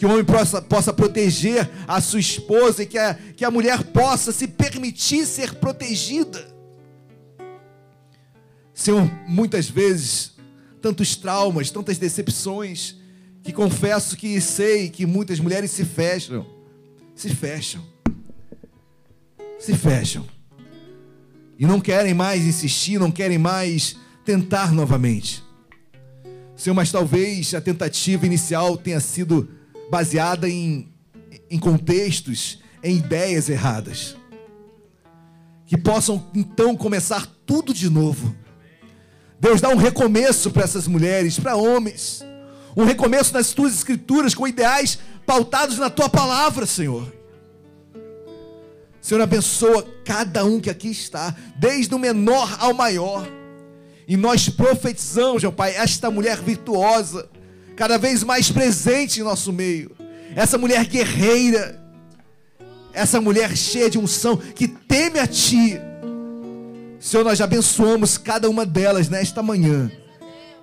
que o homem possa, possa proteger a sua esposa e que a, que a mulher possa se permitir ser protegida. Senhor, muitas vezes, tantos traumas, tantas decepções, que confesso que sei que muitas mulheres se fecham, se fecham, se fecham e não querem mais insistir, não querem mais tentar novamente. Senhor, mas talvez a tentativa inicial tenha sido baseada em, em contextos, em ideias erradas. Que possam então começar tudo de novo. Deus dá um recomeço para essas mulheres, para homens. Um recomeço nas tuas escrituras com ideais pautados na tua palavra, Senhor. Senhor, abençoa cada um que aqui está, desde o menor ao maior. E nós profetizamos, meu Pai, esta mulher virtuosa, cada vez mais presente em nosso meio. Essa mulher guerreira, essa mulher cheia de unção, que teme a Ti. Senhor, nós abençoamos cada uma delas nesta manhã.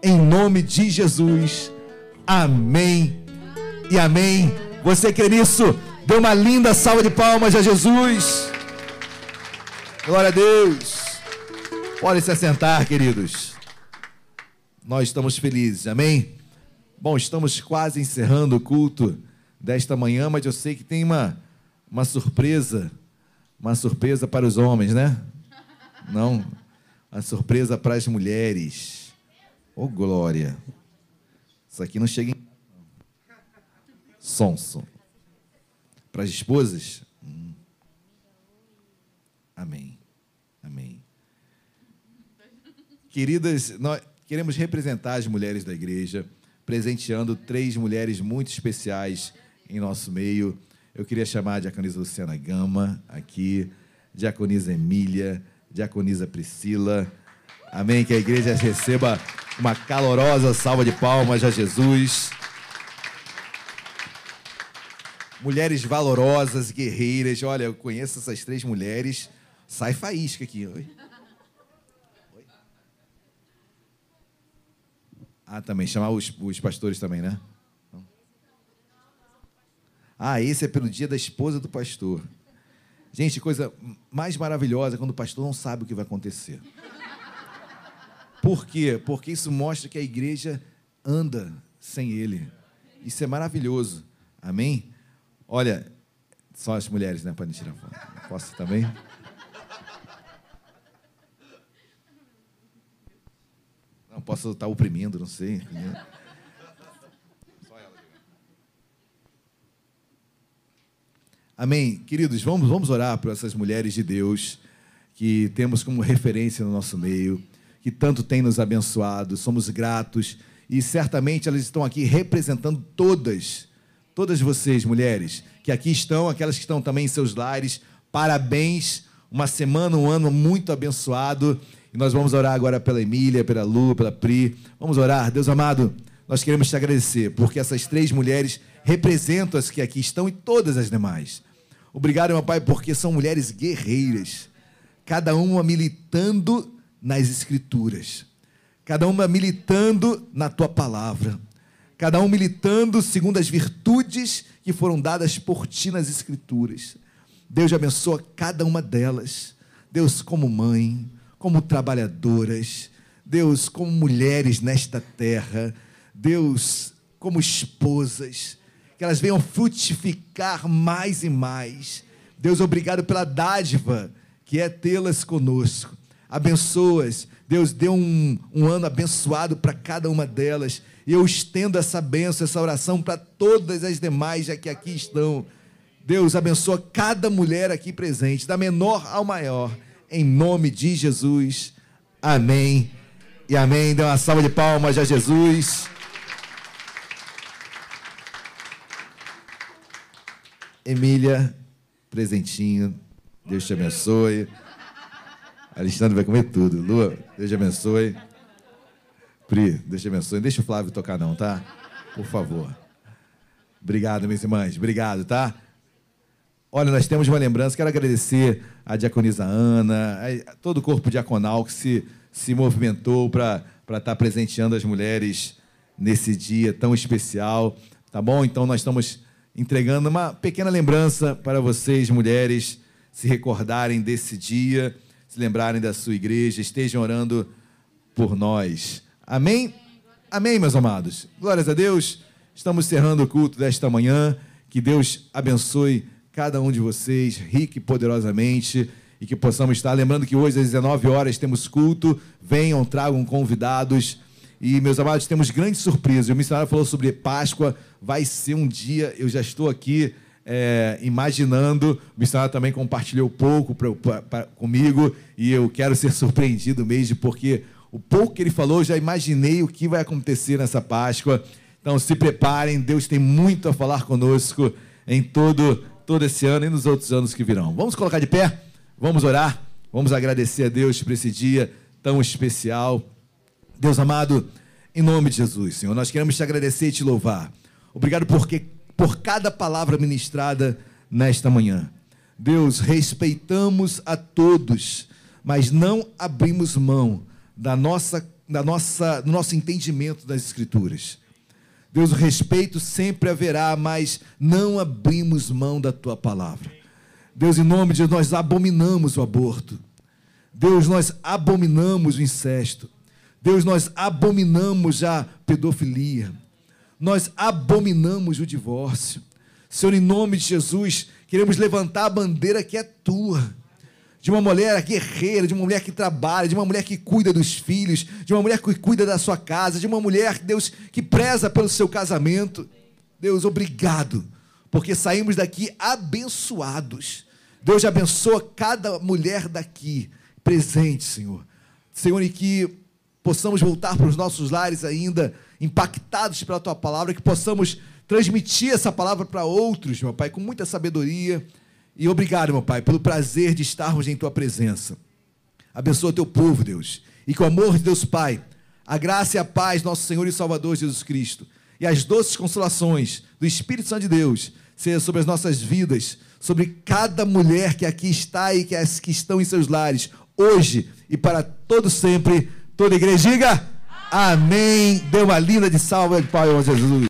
Em nome de Jesus. Amém e amém. Você crê nisso? Dê uma linda salva de palmas a Jesus. Glória a Deus. Pode se assentar, queridos. Nós estamos felizes, amém? Bom, estamos quase encerrando o culto desta manhã, mas eu sei que tem uma, uma surpresa, uma surpresa para os homens, né? Não, uma surpresa para as mulheres. Ô, oh, glória. Isso aqui não chega em... Sonso. Para as esposas? Hum. Amém. Amém. Queridas, nós queremos representar as mulheres da igreja, presenteando três mulheres muito especiais em nosso meio. Eu queria chamar a diaconisa Luciana Gama aqui, diaconisa Emília, diaconisa Priscila. Amém. Que a igreja receba uma calorosa salva de palmas a Jesus. Mulheres valorosas, guerreiras. Olha, eu conheço essas três mulheres. Sai faísca aqui. Oi. Ah, também. Chamar os, os pastores também, né? Ah, esse é pelo dia da esposa do pastor. Gente, coisa mais maravilhosa quando o pastor não sabe o que vai acontecer. Por quê? Porque isso mostra que a igreja anda sem ele. Isso é maravilhoso. Amém? Olha, só as mulheres, né? Podem tirar foto. Posso também? Não posso estar oprimindo, não sei. Amém. Queridos, vamos, vamos orar por essas mulheres de Deus que temos como referência no nosso meio, que tanto têm nos abençoado, somos gratos e certamente elas estão aqui representando todas, todas vocês, mulheres, que aqui estão, aquelas que estão também em seus lares. Parabéns, uma semana, um ano muito abençoado. E nós vamos orar agora pela Emília, pela Lu, pela Pri. Vamos orar, Deus amado, nós queremos te agradecer, porque essas três mulheres representam as que aqui estão e todas as demais. Obrigado, meu Pai, porque são mulheres guerreiras, cada uma militando nas Escrituras, cada uma militando na tua palavra, cada uma militando segundo as virtudes que foram dadas por ti nas Escrituras. Deus abençoa cada uma delas. Deus, como mãe, como trabalhadoras, Deus, como mulheres nesta terra, Deus, como esposas que elas venham frutificar mais e mais. Deus, obrigado pela dádiva que é tê-las conosco. Abençoas. Deus, dê um, um ano abençoado para cada uma delas. E eu estendo essa bênção, essa oração para todas as demais já que aqui estão. Deus, abençoa cada mulher aqui presente, da menor ao maior, em nome de Jesus. Amém. E amém. Dê uma salva de palmas a Jesus. Emília, presentinho. Deus te abençoe. Alexandre vai comer tudo. Lua, Deus te abençoe. Pri, Deus te abençoe. Deixa o Flávio tocar, não, tá? Por favor. Obrigado, minhas irmãs. Obrigado, tá? Olha, nós temos uma lembrança. Quero agradecer a diaconisa Ana, a todo o corpo diaconal que se, se movimentou para estar tá presenteando as mulheres nesse dia tão especial. Tá bom? Então, nós estamos entregando uma pequena lembrança para vocês, mulheres, se recordarem desse dia, se lembrarem da sua igreja, estejam orando por nós. Amém? Amém, meus amados. Glórias a Deus. Estamos cerrando o culto desta manhã. Que Deus abençoe cada um de vocês, rico e poderosamente, e que possamos estar. Lembrando que hoje, às 19 horas, temos culto. Venham, tragam convidados. E, meus amados, temos grandes surpresas. O missionário falou sobre Páscoa. Vai ser um dia, eu já estou aqui é, imaginando. O missionário também compartilhou pouco pra, pra, pra, comigo. E eu quero ser surpreendido mesmo, porque o pouco que ele falou, já imaginei o que vai acontecer nessa Páscoa. Então, se preparem. Deus tem muito a falar conosco em todo, todo esse ano e nos outros anos que virão. Vamos colocar de pé? Vamos orar? Vamos agradecer a Deus por esse dia tão especial. Deus amado, em nome de Jesus, Senhor, nós queremos te agradecer e te louvar. Obrigado porque, por cada palavra ministrada nesta manhã. Deus, respeitamos a todos, mas não abrimos mão da nossa, da nossa, do nosso entendimento das Escrituras. Deus, o respeito sempre haverá, mas não abrimos mão da tua palavra. Deus, em nome de Deus, nós abominamos o aborto. Deus, nós abominamos o incesto. Deus, nós abominamos a pedofilia, nós abominamos o divórcio. Senhor, em nome de Jesus, queremos levantar a bandeira que é tua, de uma mulher guerreira, de uma mulher que trabalha, de uma mulher que cuida dos filhos, de uma mulher que cuida da sua casa, de uma mulher, Deus, que preza pelo seu casamento. Deus, obrigado, porque saímos daqui abençoados. Deus abençoa cada mulher daqui presente, Senhor. Senhor, e que possamos voltar para os nossos lares ainda impactados pela tua palavra, que possamos transmitir essa palavra para outros, meu Pai, com muita sabedoria. E obrigado, meu Pai, pelo prazer de estarmos em tua presença. Abençoa teu povo, Deus. E com o amor de Deus Pai, a graça e a paz, nosso Senhor e Salvador Jesus Cristo, e as doces consolações do Espírito Santo de Deus, seja sobre as nossas vidas, sobre cada mulher que aqui está e que as que estão em seus lares, hoje e para todo sempre. Toda igreja diga amém. Dê uma linda de salva de Pai, Jesus.